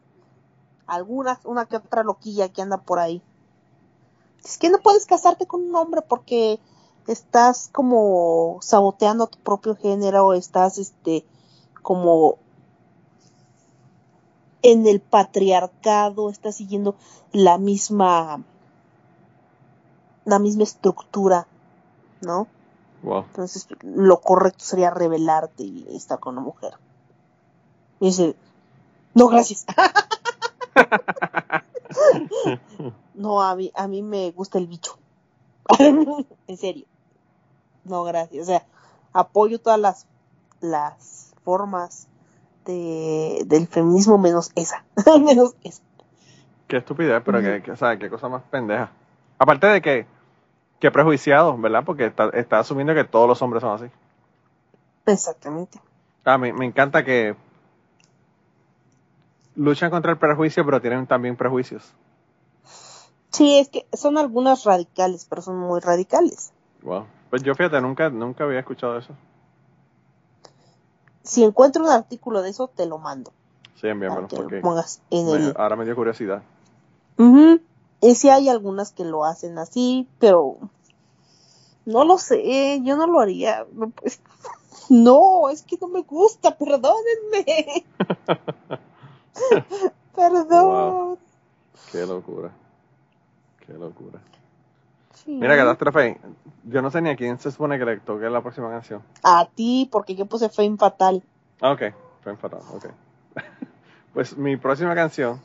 Algunas, una que otra loquilla que anda por ahí. Es que no puedes casarte con un hombre porque estás como saboteando tu propio género, estás este como en el patriarcado, estás siguiendo la misma la misma estructura, ¿no? Wow. Entonces, lo correcto sería revelarte y estar con una mujer. Y dice, no, gracias. no, a mí, a mí me gusta el bicho. en serio. No, gracias. O sea, apoyo todas las, las formas de, del feminismo menos esa. menos esa. Qué estupidez, pero que, que, o sea, qué cosa más pendeja. Aparte de que, que prejuiciado, ¿verdad? Porque está, está asumiendo que todos los hombres son así. Exactamente. Ah, me, me encanta que luchan contra el prejuicio, pero tienen también prejuicios. Sí, es que son algunas radicales, pero son muy radicales. Wow. Pues yo fíjate, nunca, nunca había escuchado eso. Si encuentro un artículo de eso, te lo mando. Sí, envíamelo, que porque lo pongas en me- el... ahora me dio curiosidad. Ujú. Y sí hay algunas que lo hacen así, pero no lo sé, yo no lo haría. No, pues, No, es que no me gusta, perdónenme. Perdón. Wow. Qué locura. Qué locura. Sí. Mira, catástrofe. Yo no sé ni a quién se supone que le toque la próxima canción. A ti, porque yo puse Fame Fatal. Ah, ok. Fue enfadado, ok. pues mi próxima canción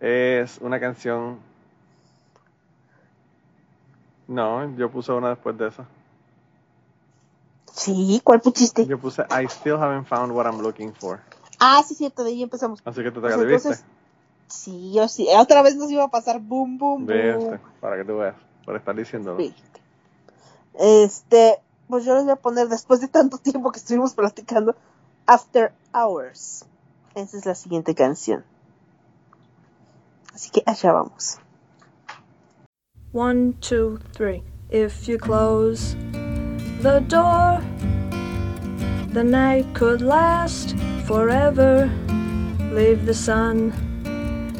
es una canción. No, yo puse una después de esa. Sí, ¿cuál pusiste? Yo puse I still haven't found what I'm looking for. Ah, sí, cierto, de ahí empezamos. Así que te Pues toca, ¿te viste? Sí, yo sí. Otra vez nos iba a pasar boom, boom, boom. Viste, para que tú veas, por estar diciéndolo. Viste. Este, pues yo les voy a poner después de tanto tiempo que estuvimos platicando After Hours. Esa es la siguiente canción. Así que allá vamos. One, two, three. If you close the door. The night could last forever. Leave the sun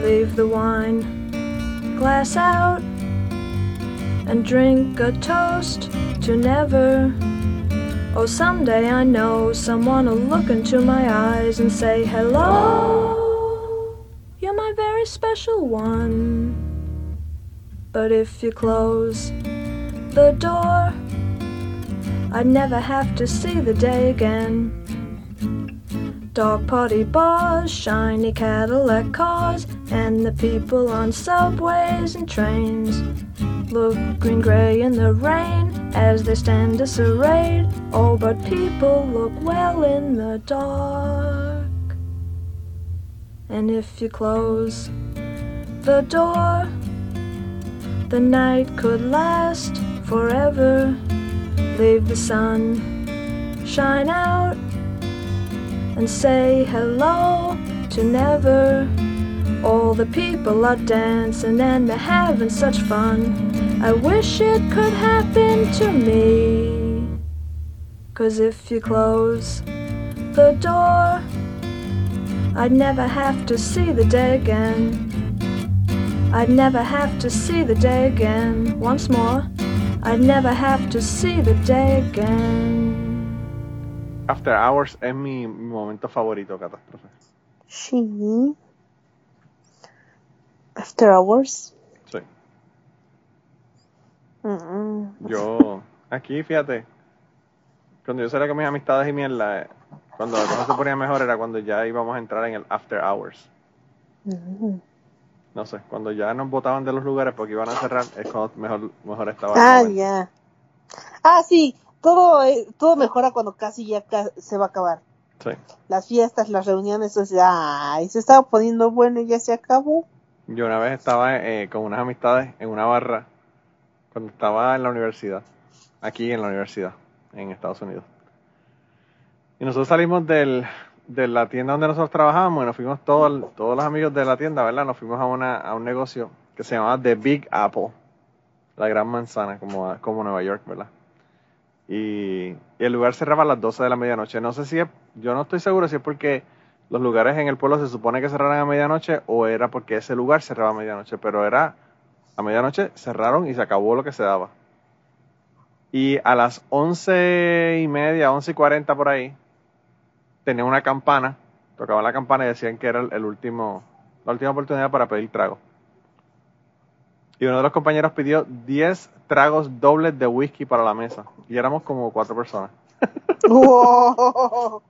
Leave the wine glass out and drink a toast to never. Oh, someday I know someone will look into my eyes and say, Hello, you're my very special one. But if you close the door, I'd never have to see the day again. Dog party bars, shiny Cadillac cars, and the people on subways and trains look green gray in the rain as they stand disarrayed. Oh, but people look well in the dark. And if you close the door, the night could last forever. Leave the sun shine out and say hello to never. All the people are dancing and they're having such fun. I wish it could happen to me. Cause if you close the door, I'd never have to see the day again. I'd never have to see the day again. Once more, I'd never have to see the day again. After Hours es mi, mi momento favorito, Catástrofe. Sí. After Hours. Sí. Mm, Yo, aquí, fíjate, cuando yo salía con mis amistades y mierda, eh, cuando la cosa se ponía mejor era cuando ya íbamos a entrar en el After Hours. mm. No sé, cuando ya nos botaban de los lugares porque iban a cerrar, es cuando mejor, mejor estaba. Ah, ya. Ah, sí. Todo, eh, todo mejora cuando casi ya ca- se va a acabar. Sí. Las fiestas, las reuniones, o sea, ay, se estaba poniendo bueno y ya se acabó. Yo una vez estaba eh, con unas amistades en una barra cuando estaba en la universidad, aquí en la universidad, en Estados Unidos. Y nosotros salimos del, de la tienda donde nosotros trabajábamos y nos fuimos todos, todos los amigos de la tienda, ¿verdad? Nos fuimos a, una, a un negocio que se llamaba The Big Apple, la gran manzana, como, como Nueva York, ¿verdad? Y, y el lugar cerraba a las 12 de la medianoche. No sé si es, yo no estoy seguro si es porque los lugares en el pueblo se supone que cerraran a medianoche o era porque ese lugar cerraba a medianoche, pero era a medianoche cerraron y se acabó lo que se daba. Y a las once y media, once y cuarenta por ahí, tenía una campana, tocaban la campana y decían que era el, el último, la última oportunidad para pedir trago. Y uno de los compañeros pidió 10 tragos dobles de whisky para la mesa. Y éramos como cuatro personas. Wow.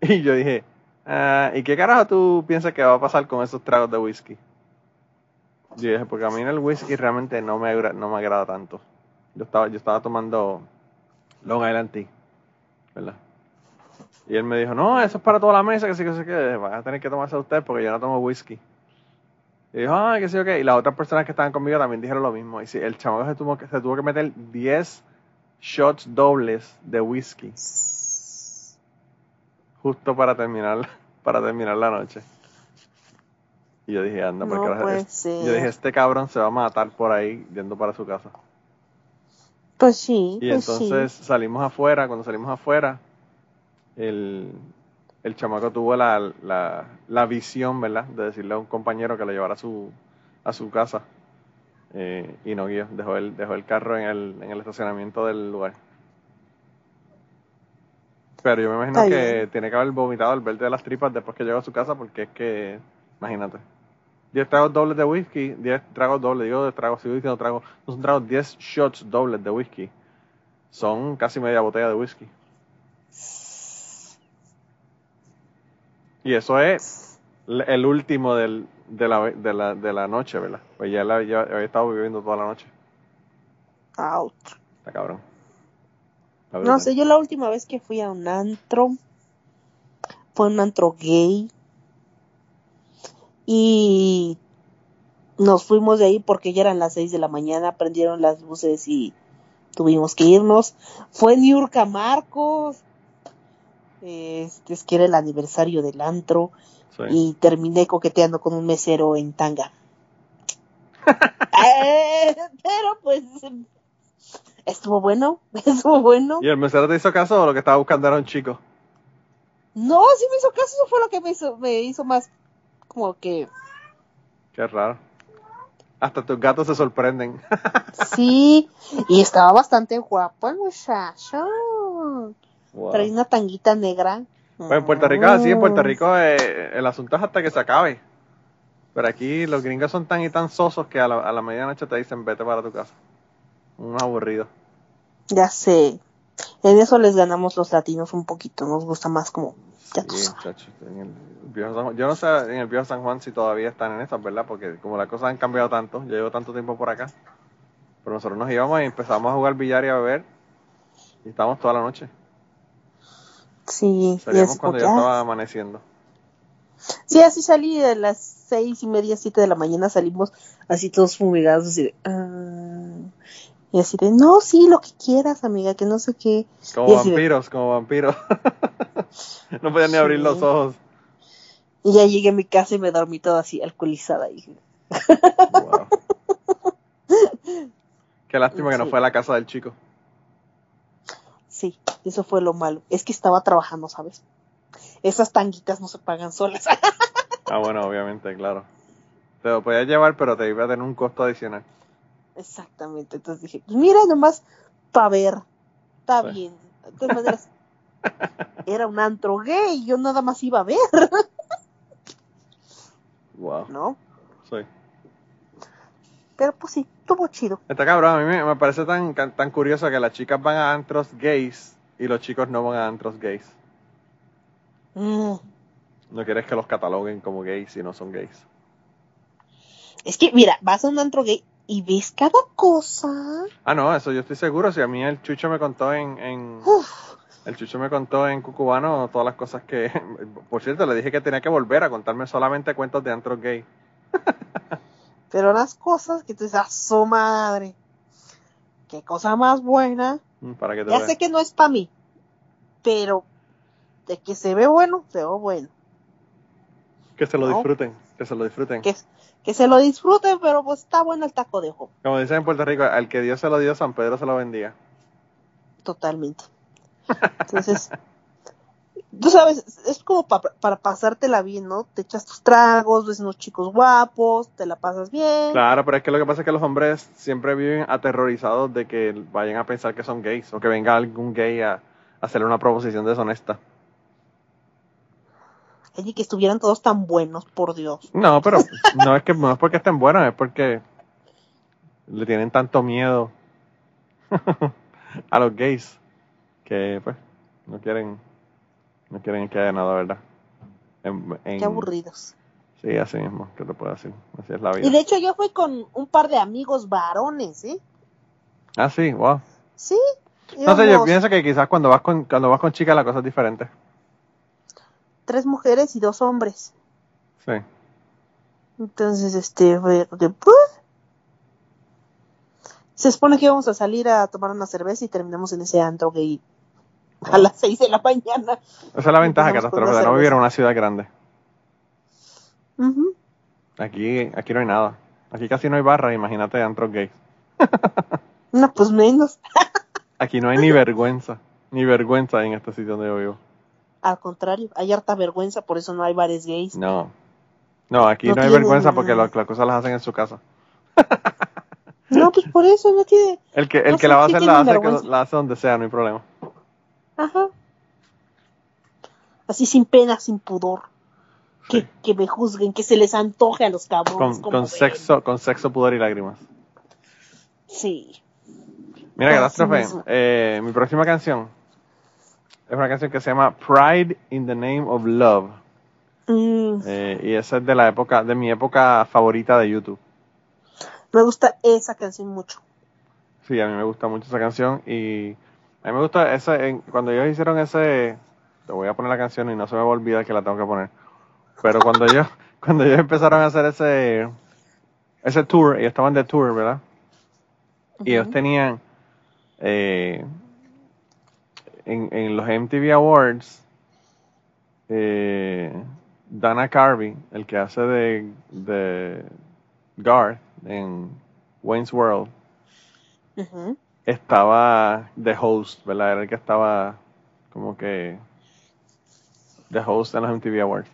Y yo dije, ah, ¿y qué carajo tú piensas que va a pasar con esos tragos de whisky? Yo dije, porque a mí el whisky realmente no me, agrada tanto. Yo estaba, yo estaba tomando Long Island Tea, ¿verdad? Y él me dijo, no, eso es para toda la mesa, que sí, que sí, que van a tener que tomarse usted porque yo no tomo whisky. Y dijo, ay, que sí, ok. Y las otras personas que estaban conmigo también dijeron lo mismo. Y sí, el chamaco se tuvo, se tuvo que meter 10 shots dobles de whisky justo para terminar, para terminar la noche. Y yo dije, anda, No porque ahora puede es- ser. yo dije, este cabrón se va a matar por ahí yendo para su casa. Pues sí, Y pues entonces salimos afuera, cuando salimos afuera, el, el chamaco tuvo la, la, la visión, ¿verdad? De decirle a un compañero que lo llevara a su, a su casa. Eh, y no guió, dejó el, dejó el carro en el, en el estacionamiento del lugar. Pero yo me imagino que bien. tiene que haber vomitado el verde de las tripas después que llegó a su casa, porque es que, imagínate. 10 tragos dobles de whisky, 10 tragos dobles, digo de tragos, sigo diciendo tragos, no son tragos, 10 shots dobles de whisky. Son casi media botella de whisky. Y eso es el último del, de, la, de, la, de la noche, ¿verdad? Pues ya la, ya había estado viviendo toda la noche. Ouch. Está cabrón. No sé, yo la última vez que fui a un antro fue un antro gay y nos fuimos de ahí porque ya eran las 6 de la mañana, prendieron las luces y tuvimos que irnos. Fue Niurka Marcos, este es que era el aniversario del antro Sí. y terminé coqueteando con un mesero en tanga. Eh, pero pues estuvo bueno, estuvo bueno. ¿Y el mesero te hizo caso o lo que estaba buscando era un chico? No, sí me hizo caso, eso fue lo que me hizo, me hizo más como que Qué raro. Hasta tus gatos se sorprenden. sí, y estaba bastante guapo el muchacho. Wow. Traía una tanguita negra. Pues en Puerto Rico así, en Puerto. Rico eh, el asunto es hasta que se acabe. Pero aquí los gringos son tan y tan sosos que a la, a la medianoche te dicen vete para tu casa. Un aburrido. Ya sé. En eso les ganamos los latinos un poquito, nos gusta más como ya Sí, muchachos. En el viejo San Juan- yo no sé en el viejo San Juan si todavía están en esas, ¿verdad? Porque como las cosas han cambiado tanto, yo llevo tanto tiempo por acá. Pero nosotros nos íbamos y empezamos a jugar billar y a beber. Y estábamos toda la noche. Sí, Salíamos cuando ya estaba amaneciendo. Sí, así salí de las seis y media, siete de la mañana, salimos así todos fumigados, así de, ah. Y así de, no, sí, lo que quieras, amiga, que no sé qué. Como así de- vampiros, como vampiros. no podían ni abrir los ojos. Y ya llegué a mi casa y me dormí toda así alcoholizada. Y Wow. Qué lástima que no fue a la casa del chico. sí, eso fue lo malo. Es que estaba trabajando, ¿sabes? Esas tanguitas no se pagan solas. Ah, bueno, obviamente, claro. Te lo podías llevar, pero te iba a tener un costo adicional. Exactamente. Entonces dije, pues mira, nomás para ver. Está bien. De todas maneras, era un antro gay. Yo nada más iba a ver, Wow. ¿no? Sí. Pero pues sí, estuvo chido. Está cabrón, a mí me, me parece tan, tan tan curioso que las chicas van a antros gays y los chicos no van a antros gays. Mm. No quieres que los cataloguen como gays si no son gays. Es que, mira, vas a un antro gay y ves cada cosa. Ah, no, eso yo estoy seguro. Si a mí el Chucho me contó en, en Uf, el Chucho me contó en Cucubano todas las cosas que, por cierto, le dije que tenía que volver a contarme solamente cuentos de antros gay. pero las cosas que tú dices, ¡a su madre! ¡Qué cosa más buena! Mm, Para que te Ya sé que no es para mí, pero de que se ve bueno, se ve bueno. Que se lo No. disfruten, que se lo disfruten. Que, que se lo disfruten, pero pues está bueno el taco de ojo. Como dicen en Puerto Rico, al que Dios se lo dio, San Pedro se lo bendiga. Totalmente. Entonces, tú sabes, es como pa- para pasártela bien, ¿no? Te echas tus tragos, ves unos chicos guapos, te la pasas bien. Claro, pero es que lo que pasa es que los hombres siempre viven aterrorizados de que vayan a pensar que son gays o que venga algún gay a, a hacerle una proposición deshonesta. Ay, que estuvieran todos tan buenos, por Dios. No, pero no es que no es porque estén buenos, es porque le tienen tanto miedo a los gays que pues no quieren no quieren que haya nada, ¿verdad? En- en- Qué aburridos. Sí, así mismo, ¿qué te puedo decir? Así es la vida. Y de hecho yo fui con un par de amigos varones, ¿eh? Ah, sí, wow. Sí. No sé, yo pienso que quizás cuando vas con cuando vas con chicas la cosa es diferente. Tres mujeres y dos hombres. Sí. Entonces, este, fue de. Se supone que íbamos a salir a tomar una cerveza y terminamos en ese antro gay a las seis de la mañana. Esa es la ventaja, de no vivir en una ciudad grande. Ujú. Aquí, aquí no hay nada. Aquí casi no hay barras, imagínate antros gays. No, pues menos. Aquí no hay ni vergüenza. Ni vergüenza en este sitio donde yo vivo. Al contrario, hay harta vergüenza, por eso no hay bares gays. No. No, aquí No no, hay vergüenza porque lo- las cosas las hacen en su casa. No, pues por eso no tiene. El que, el No que la va a hacer, la hace, la hace donde sea, no hay problema. Ajá. Así sin pena, sin pudor. Que, Sí. que me juzguen, que se les antoje a los cabrones. Con, sexo, con sexo, pudor y lágrimas. Sí. Mira, catástrofe, eh, mi próxima canción es una canción que se llama Pride in the Name of Love. Mm, Eh, y esa es de la época, de mi época favorita de YouTube. me gusta esa canción mucho. Sí, a mí me gusta mucho esa canción y A mí me gusta en- cuando ellos hicieron ese, te voy a poner la canción y no se me va a olvidar que la tengo que poner. Pero cuando ellos, cuando ellos empezaron a hacer ese, ese tour, ellos estaban de tour, ¿verdad? Y ellos tenían, eh, en, en los MTV Awards, eh, Dana Carvey, el que hace de, de Garth en Wayne's World, estaba de host, ¿verdad? Era el que estaba como que de host en los MTV Awards.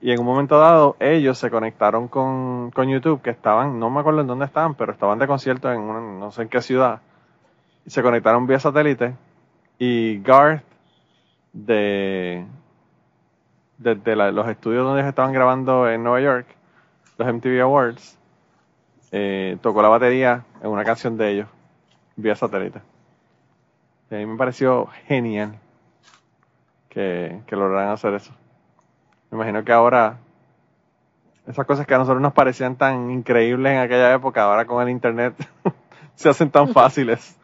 Y en un momento dado, ellos se conectaron con, con YouTube, que estaban, no me acuerdo en dónde estaban, pero estaban de concierto en una- no sé en qué ciudad. Y se conectaron vía satélite. Y Garth, de, desde los estudios donde ellos estaban grabando en Nueva York, los MTV Awards, eh, tocó la batería en una canción de ellos vía satélite. Y a mí me pareció genial que, que lograran hacer eso. Me imagino que ahora esas cosas que a nosotros nos parecían tan increíbles en aquella época, ahora con el internet se hacen tan fáciles.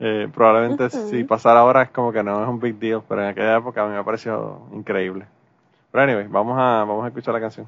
Eh, probablemente si pasara ahora es como que no es un big deal, pero en aquella época a mí me pareció increíble. Pero anyway, vamos a, vamos a escuchar la canción.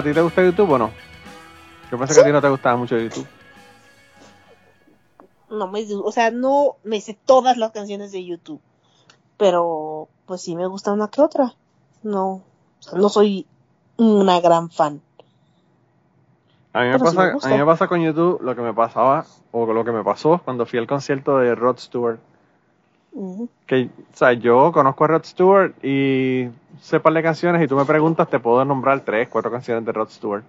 ¿A ti te gusta YouTube o no? Yo pensé que a ti no te gustaba mucho YouTube. No me, o sea, no me sé todas las canciones de YouTube, pero pues sí me gusta una que otra. No, o sea, no soy una gran fan. A mí, me sí pasa, me a mí me pasa con YouTube lo que me pasaba, o lo que me pasó cuando fui al concierto de Rod Stewart. Que, o sea, yo conozco a Rod Stewart y sé par de canciones y tú me preguntas, te puedo nombrar tres, cuatro canciones de Rod Stewart.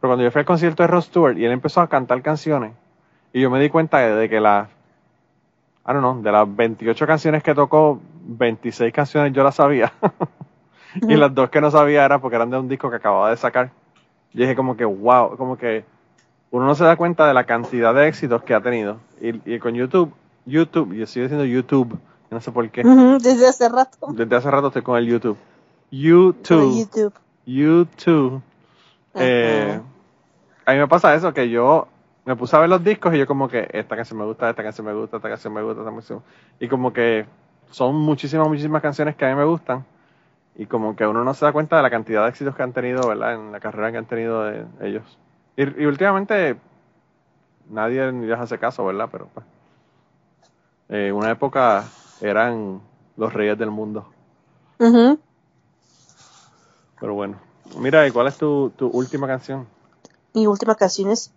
Pero cuando yo fui al concierto de Rod Stewart y él empezó a cantar canciones, y yo me di cuenta de, que las, I don't know, de las 28 canciones que tocó, 26 canciones yo las sabía. y las dos que no sabía era porque eran de un disco que acababa de sacar. Yo dije como que, wow, como que uno no se da cuenta de la cantidad de éxitos que ha tenido. Y, y con YouTube, YouTube, yo sigo diciendo YouTube, yo no sé por qué. Desde hace rato. Desde hace rato estoy con el YouTube. YouTube, YouTube. YouTube. Eh, a mí me pasa eso, que yo me puse a ver los discos y yo como que esta canción me gusta, esta canción me gusta, esta canción me gusta, esta canción. Y como que son muchísimas, muchísimas canciones que a mí me gustan. Y como que uno no se da cuenta de la cantidad de éxitos que han tenido, ¿verdad? En la carrera que han tenido de ellos. Y, y últimamente nadie les hace caso, ¿verdad? Pero pues, eh, una época eran los reyes del mundo. Pero bueno. Mira, ¿y cuál es tu, tu última canción? Mi última canción es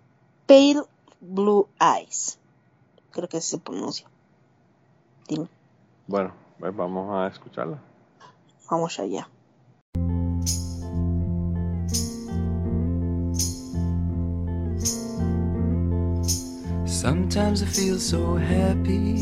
Pale Blue Eyes. Creo que así se pronuncia. Dime, Bueno, pues vamos a escucharla. vamos allá. Sometimes I feel so happy.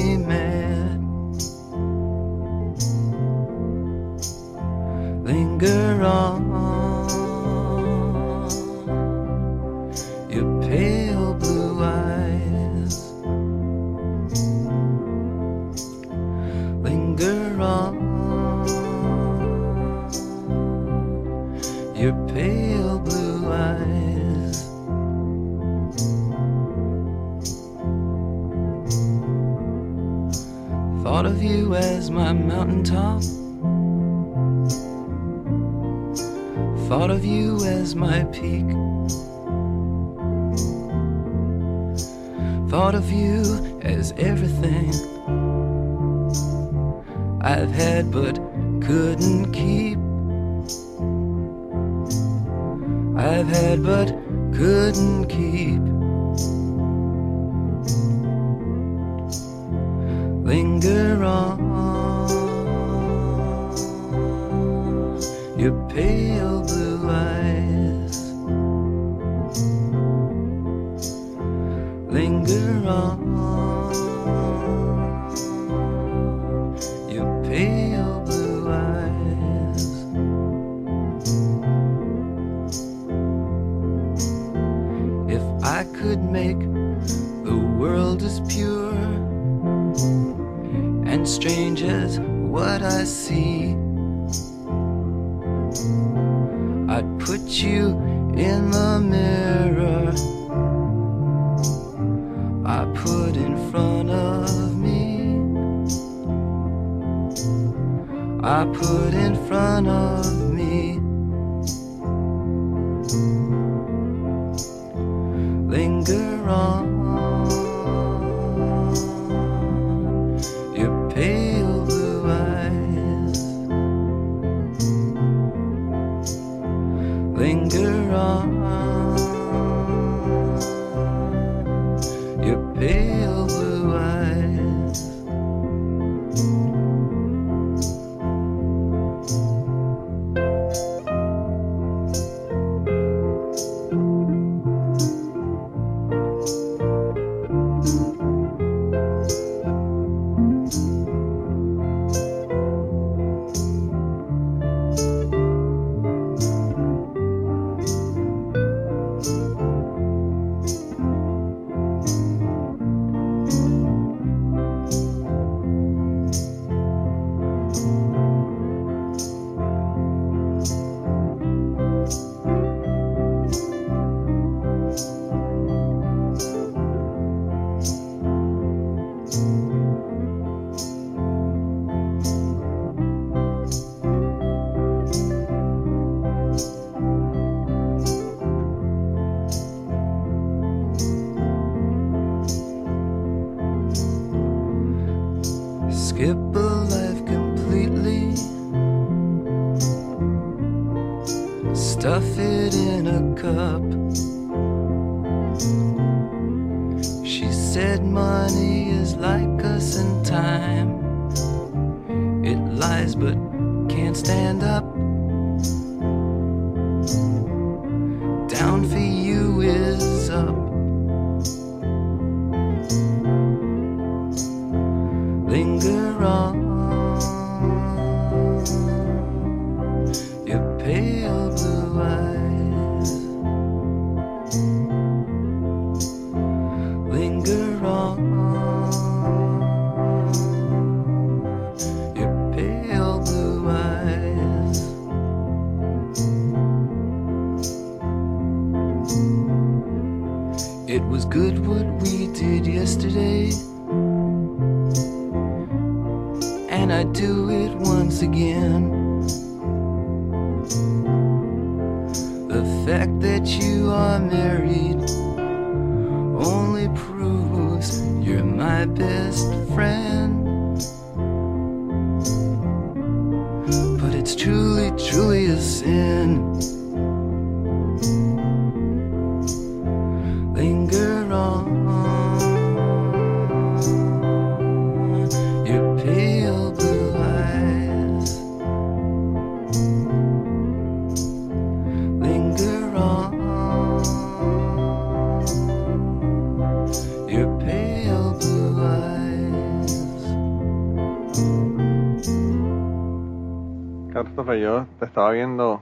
Christopher, yo te estaba viendo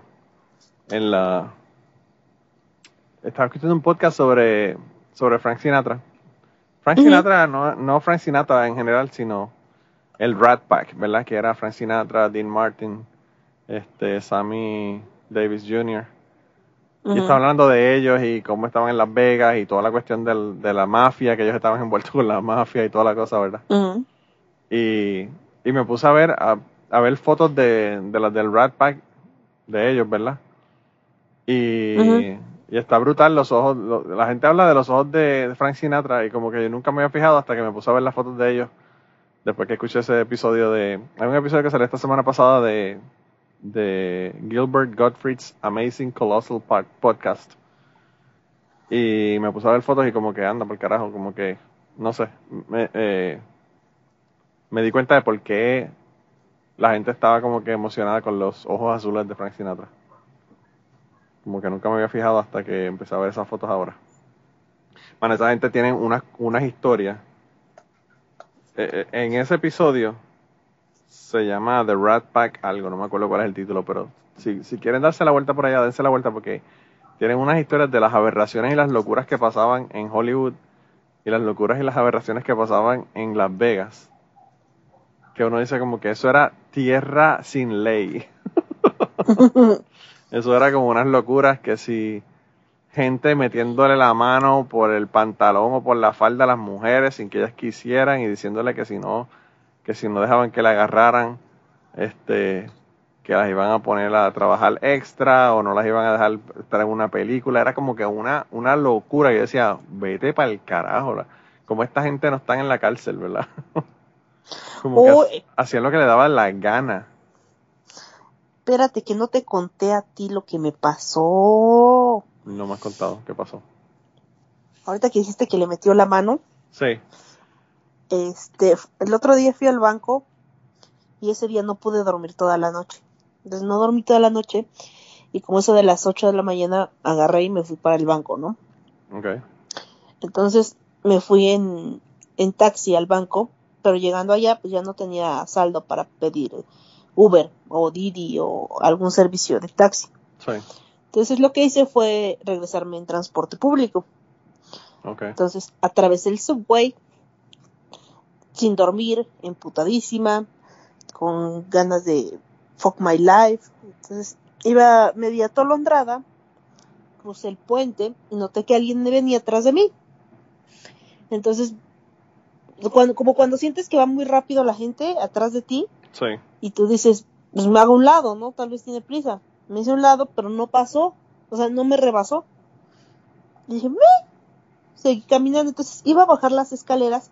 en la. Estaba escuchando un podcast sobre, sobre Frank Sinatra. Frank. Sinatra, no, no Frank Sinatra en general, sino el Rat Pack, ¿verdad? Que era Frank Sinatra, Dean Martin, este, Sammy Davis Jr. Y estaba hablando de ellos y cómo estaban en Las Vegas y toda la cuestión del- de la mafia, que ellos estaban envueltos con la mafia y toda la cosa, ¿verdad? Y, y me puse a ver a, a ver fotos de, de las del Rat Pack de ellos, ¿verdad? Y, y está brutal los ojos. lo- la gente habla de los ojos de, Frank Sinatra y como que yo nunca me había fijado hasta que me puse a ver las fotos de ellos. Después que escuché ese episodio de. Hay un episodio que salió esta semana pasada de, de Gilbert Gottfried's Amazing Colossal Pod- Podcast. Y me puse a ver fotos y como que anda por carajo, como que, no sé, me, eh, me di cuenta de por qué la gente estaba como que emocionada con los ojos azules de Frank Sinatra. Como que nunca me había fijado hasta que empecé a ver esas fotos ahora. Bueno, esa gente tiene unas, unas historias. Eh, eh, en ese episodio se llama The Rat Pack algo, no me acuerdo cuál es el título, pero si, si quieren darse la vuelta por allá, dense la vuelta porque tienen unas historias de las aberraciones y las locuras que pasaban en Hollywood y las locuras y las aberraciones que pasaban en Las Vegas. Que uno dice como que eso era tierra sin ley. Eso era como unas locuras que si gente metiéndole la mano por el pantalón o por la falda a las mujeres sin que ellas quisieran y diciéndole que si no, que si no dejaban que la agarraran, este, que las iban a poner a trabajar extra o no las iban a dejar estar en una película. Era como que una, una locura. Yo decía, vete para el carajo. la- Como esta gente no está en la cárcel, ¿verdad? como que Oh, ha- hacían lo que le daba la gana. Espérate, que no te conté a ti lo que me pasó. No me has contado qué pasó. Ahorita que dijiste que le metió la mano, Sí. este, el otro día fui al banco y ese día no pude dormir toda la noche. Entonces no dormí toda la noche y como eso de las 8 de la mañana agarré y me fui para el banco, ¿no? Ok. Entonces me fui en, en taxi al banco, pero llegando allá pues ya no tenía saldo para pedir Uber o Didi o algún servicio de taxi. Sí. Entonces lo que hice fue regresarme en transporte público. Ok. Entonces atravesé el subway sin dormir, emputadísima, con ganas de fuck my life. Entonces iba media atolondrada, crucé el puente y noté que alguien venía atrás de mí. Entonces, cuando, como cuando sientes que va muy rápido la gente atrás de ti Sí. y tú dices, pues me hago un lado, ¿no? Tal vez tiene prisa. Me hice un lado, pero no pasó, o sea, no me rebasó. Y dije, me, seguí caminando, entonces iba a bajar las escaleras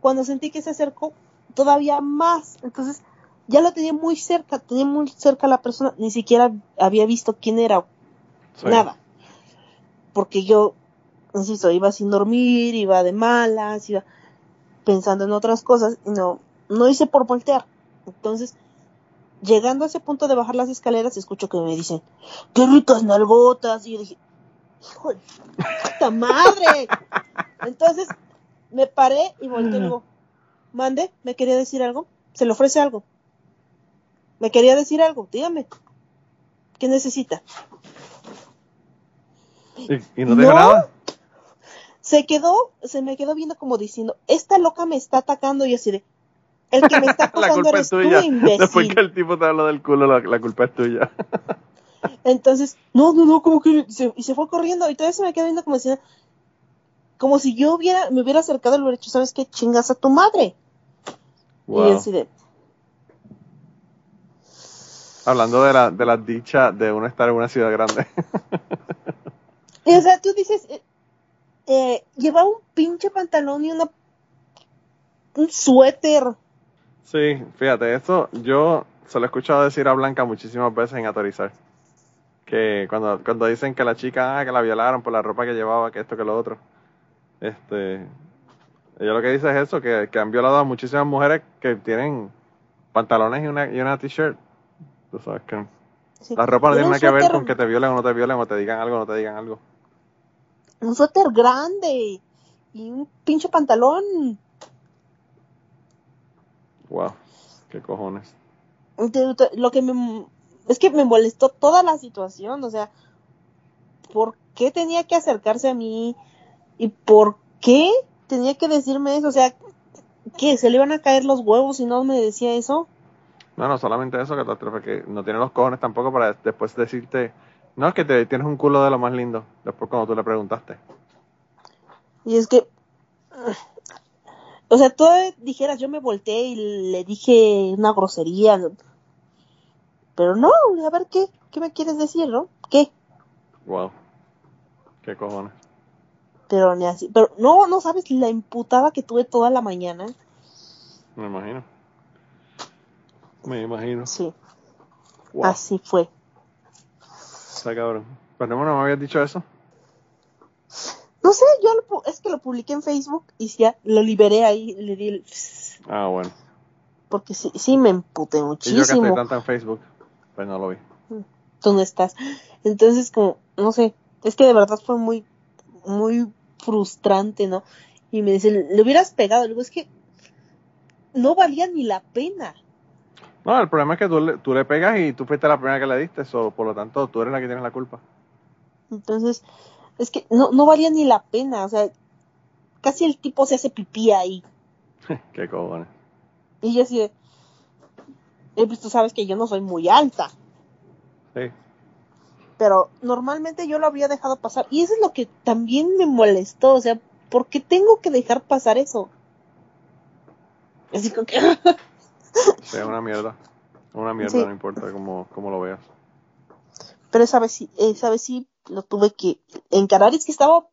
cuando sentí que se acercó todavía más. Entonces, ya lo tenía muy cerca, tenía muy cerca a la persona, ni siquiera había visto quién era, Sí. nada. Porque yo, insisto, iba sin dormir, iba de malas, iba pensando en otras cosas, y no, no hice por voltear. Entonces, llegando a ese punto de bajar las escaleras, escucho que me dicen, qué ricas nalgotas, y yo dije, hijo de puta madre. Entonces, me paré y volteé y digo, mande, ¿me quería decir algo? ¿Se le ofrece algo? ¿Me quería decir algo? Dígame. ¿Qué necesita? ¿Y, y no te No. nada? Se quedó, se me quedó viendo como diciendo, esta loca me está atacando y así de, el que me está culpa eres es tú, imbécil. Después que el tipo te habló del culo, la, la culpa es tuya. Entonces, no, no, no, como que se, y se fue corriendo y todavía se me quedó viendo como diciendo, como si yo hubiera, me hubiera acercado y le hubiera dicho, ¿sabes qué? Chingas a tu madre. Y así de, Hablando de la, de la dicha de uno estar en una ciudad grande. y, o sea, tú dices, eh, llevaba un pinche pantalón y una, un suéter. Sí, fíjate, eso yo se lo he escuchado decir a Blanca muchísimas veces en Autorizar. Que cuando, cuando dicen que la chica, ah, que la violaron por la ropa que llevaba, que esto, que lo otro. Este, ella lo que dice es eso, que, que han violado a muchísimas mujeres que tienen pantalones y una, y una t-shirt. Tú sabes que Sí. la ropa no tiene nada que ver con que te violen o no te violen, o te digan algo o no te digan algo. Un suéter grande y un pinche pantalón. Wow, qué cojones. Lo que me es que me molestó toda la situación, o sea, ¿por qué tenía que acercarse a mí? ¿Y por qué tenía que decirme eso? O sea, ¿qué? ¿Se le iban a caer los huevos si no me decía eso? No, no, solamente eso, catástrofe, que no tiene los cojones tampoco para después decirte, no, es que te tienes un culo de lo más lindo, después cuando tú le preguntaste. Y es que, o sea, tú dijeras, yo me volteé y le dije una grosería, pero no, a ver, ¿qué? ¿Qué me quieres decir, no? ¿Qué? Wow, qué cojones. Pero ni así, pero no, no sabes la imputada que tuve toda la mañana. Me imagino. Me imagino. Sí, Wow, así fue. Está cabrón. Pero no, no me habías dicho eso. No sé, yo lo es que lo publiqué en Facebook y ya lo liberé ahí, le di el... Ah, bueno. Porque sí, sí me emputé Y yo muchísimo. tanto en Facebook, pues no lo vi. Tú no estás. Entonces, como, no sé, es que de verdad fue muy, muy frustrante, ¿no? Y me dice, le hubieras pegado. Le digo, es que no valía ni la pena. No, el problema es que tú le, tú le pegas y tú fuiste la primera que le diste, so, por lo tanto tú eres la que tienes la culpa. Entonces, es que no, no valía ni la pena. O sea, casi el tipo se hace pipí ahí. qué cojones. Y yo así de, "Eh, pues tú sabes que yo no soy muy alta. Sí. pero normalmente yo lo habría dejado pasar. Y eso es lo que también me molestó, o sea, ¿por qué tengo que dejar pasar eso? Así como que, Sí, es una mierda. Una mierda, Sí. no importa cómo, cómo lo veas. pero esa vez sí, esa vez sí lo tuve que encarar, es que estaba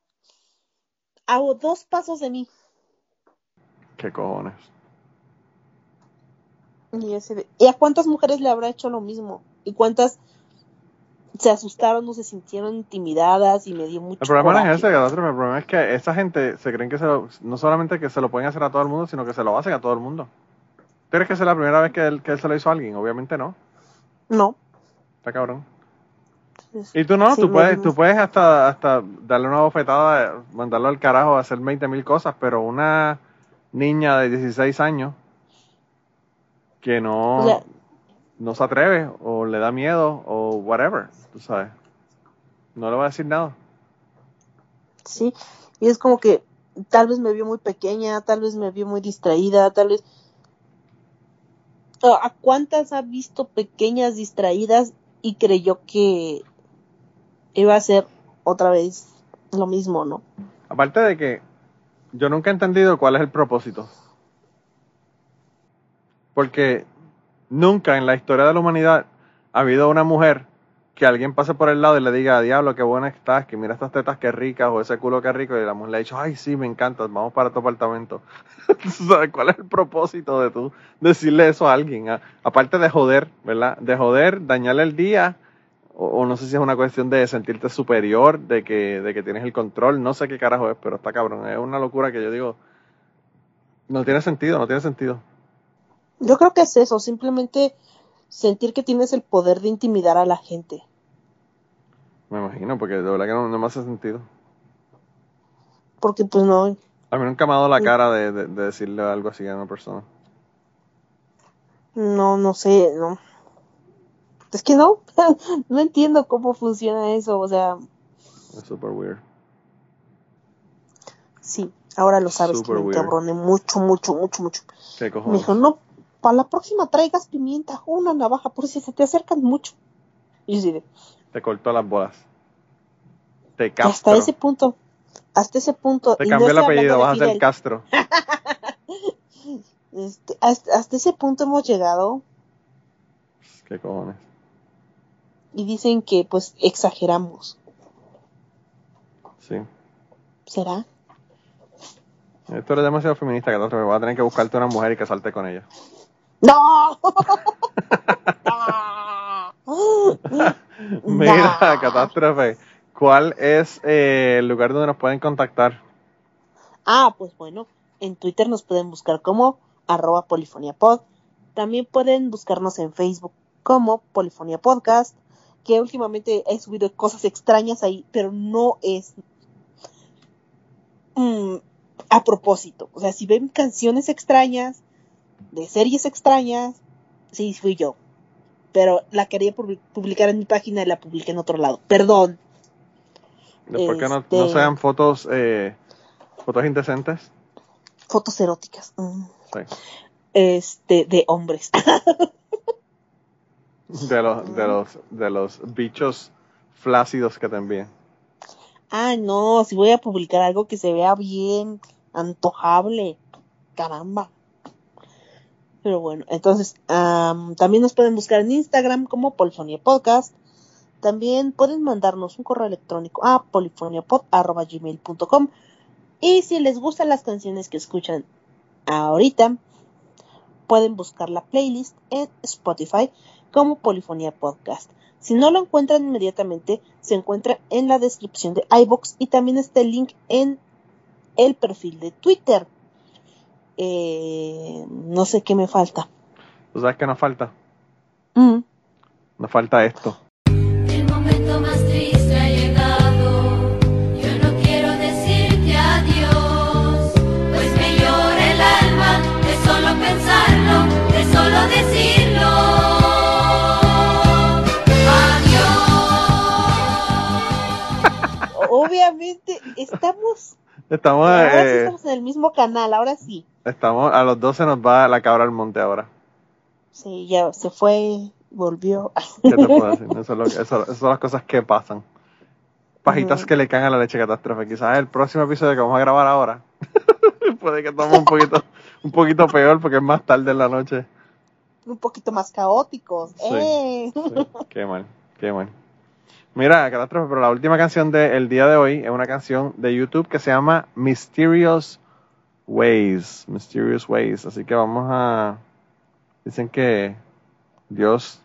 a dos pasos de mí. Qué cojones. Y, ese de- ¿y a cuántas mujeres le habrá hecho lo mismo? ¿Y cuántas se asustaron o se sintieron intimidadas y me dio mucho El problema no coraje? es ese, catástrofe, el problema es que esa gente se creen que se lo, no solamente que se lo pueden hacer a todo el mundo, sino que se lo hacen a todo el mundo. ¿Tú crees que esa es la primera vez que él, que él se lo hizo a alguien? Obviamente no. No. Está cabrón. Y tú no, sí, tú puedes, tú puedes hasta, hasta darle una bofetada, mandarlo al carajo hacer 20 mil cosas, pero una niña de 16 años que no, O sea- no se atreve o le da miedo o whatever, tú sabes. No le va a decir nada. Sí, y es como que tal vez me vio muy pequeña, tal vez me vio muy distraída, tal vez... ¿A cuántas ha visto pequeñas distraídas y creyó que iba a ser otra vez lo mismo, ¿no? Aparte de que yo nunca he entendido cuál es el propósito. Porque nunca en la historia de la humanidad ha habido una mujer que alguien pase por el lado y le diga, diablo, qué buena estás, que mira estas tetas qué ricas, o ese culo qué rico, y la mujer le ha dicho, ay, sí, me encanta, vamos para tu apartamento. ¿Tú ¿Sabes cuál es el propósito de tú decirle eso a alguien? Aparte de joder, ¿verdad? De joder, dañarle el día, o, o no sé si es una cuestión de sentirte superior, de que, de que tienes el control, no sé qué carajo es, pero está cabrón, es una locura que yo digo, no tiene sentido, no tiene sentido. Yo creo que es eso, simplemente sentir que tienes el poder de intimidar a la gente. Me imagino, porque de verdad que no, no me hace sentido. Porque pues no, A mí nunca me ha dado la cara de, de- de decirle algo así a una persona. no, no sé, no. Es que no, no entiendo cómo funciona eso, o sea, Es super weird. sí, ahora lo sabes Super que me encabroné mucho, mucho, mucho, mucho. ¿Qué Me cojones? dijo, no, para la próxima traigas pimienta o una navaja por si se te acercan mucho. Y yo Te cortó las bolas. Te castro. hasta ese punto, hasta ese punto. Te y no cambió el apellido, vas a ser Castro. este, hasta, hasta ese punto hemos llegado ¿Qué cojones? y dicen que pues exageramos. Sí. ¿Será? Esto eres demasiado feminista, Catástrofe. Vas a tener que buscarte una mujer y casarte con ella. ¡No! Mira. Catástrofe. ¿Cuál es eh, el lugar donde nos pueden contactar? Ah, pues bueno, en Twitter nos pueden buscar como arroba polifoniapod. También pueden buscarnos en Facebook como Polifonía Podcast, que últimamente he subido cosas extrañas ahí, pero no es mm, a propósito. O sea, si ven canciones extrañas, de series extrañas, sí, fui yo. Pero la quería publi- publicar en mi página y la publiqué en otro lado. Perdón. Después que no, Este- no sean fotos, eh, fotos indecentes. Fotos eróticas. mm, Sí. Este, de hombres. De los, de los, de los bichos flácidos que te envíen. Ah, no, si voy a publicar algo que se vea bien antojable. Caramba. Pero bueno, entonces am, también nos pueden buscar en Instagram como Polifonia Podcast. También pueden mandarnos un correo electrónico a polifoniapod.gmail.com Y si les gustan las canciones que escuchan ahorita, pueden buscar la playlist en Spotify como Polifonía Podcast. Si no lo encuentran inmediatamente, se encuentra en la descripción de iBox y también está el link en el perfil de Twitter. Eh, no sé qué me falta. ¿Tú sabes qué nos falta? Mm. Nos falta esto. El momento más triste ha llegado. Yo no quiero decirte adiós, pues me llora el alma de solo pensarlo, de solo decirlo. Adiós. Obviamente estamos, Estamos, ahora sí eh, estamos en el mismo canal, ahora sí. Estamos, a los 12 nos va la cabra al monte ahora. Sí, ya se fue, volvió. ¿Qué te puedo decir? Eso, es lo que- eso- esas son las cosas que pasan. Pajitas que le caen a la leche catástrofe. Quizás el próximo episodio que vamos a grabar ahora puede que tome un poquito, un poquito peor porque es más tarde en la noche. Un poquito más caóticos. Sí. ¡Eh! Sí, qué mal, qué mal. Mira, catástrofe, pero la última canción del día de hoy es una canción de YouTube que se llama Mysterious Ways. Mysterious Ways. Así que vamos a. Dicen que Dios,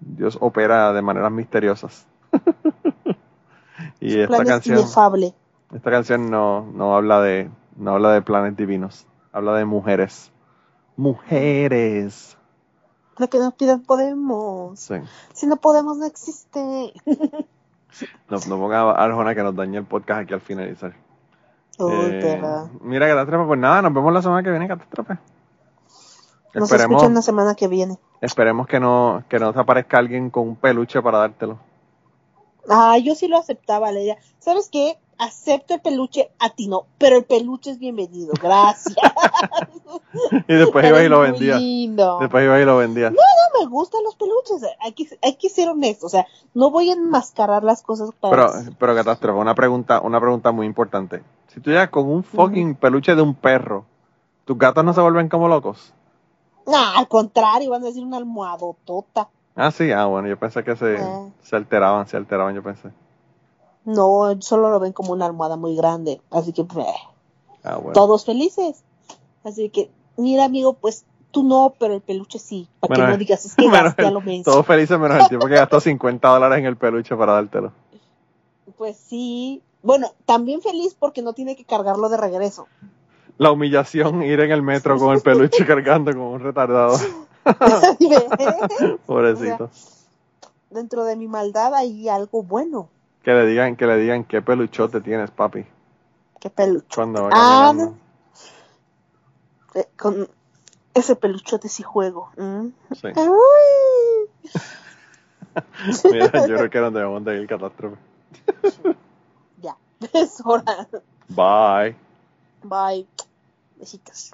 Dios opera de maneras misteriosas. y Su esta canción, inefable. esta canción no, no habla de, no habla de planes divinos, habla de mujeres. Mujeres. Lo que nos pidan podemos. Sí. Si no podemos, no existe. No, no ponga a Arjona que nos dañe el podcast aquí al finalizar. Uy, Eh, mira, Catástrofe, pues nada, nos vemos la semana que viene, Catástrofe. Nos Esperemos, escuchan la semana que viene. esperemos que no, que no te aparezca alguien con un peluche para dártelo. Ah, yo sí lo aceptaba, la idea. ¿Sabes qué? Acepto el peluche a ti no, pero el peluche es bienvenido. Gracias. Y después ibas y lo lindo. Después ibas y lo vendías. No me gustan los peluches. Hay que, hay que ser honesto. O sea, no voy a enmascarar las cosas para. Pero, pero Catástrofe, una pregunta, una pregunta muy importante. Si tú llegas con un fucking peluche de un perro, ¿tus gatos no se vuelven como locos? No, al contrario, van a decir una almohadotota. Ah, sí, ah, bueno, yo pensé que se, Ah. se alteraban, se alteraban, yo pensé. No, solo lo ven como una almohada muy grande. Así que, pues, Ah, bueno. todos felices. Así que, mira, amigo, pues tú no, pero el peluche sí. Para que no digas, es que menos gasté a lo menso. Todos felices menos el tipo que gastó 50 dólares en el peluche para dártelo. Pues sí. Bueno, también feliz porque no tiene que cargarlo de regreso. La humillación, ir en el metro con el peluche cargando como un retardado. Pobrecito. Dentro de mi maldad hay algo bueno. Que le digan, que le digan qué peluchote tienes, papi. Qué peluche. Cuando va Ah, caminando. Eh, con ese peluchote sí juego. ¿Mm? Sí. Mira, yo creo que era donde debemos de ir catástrofe. Es hora. Bye. Bye. Besitos.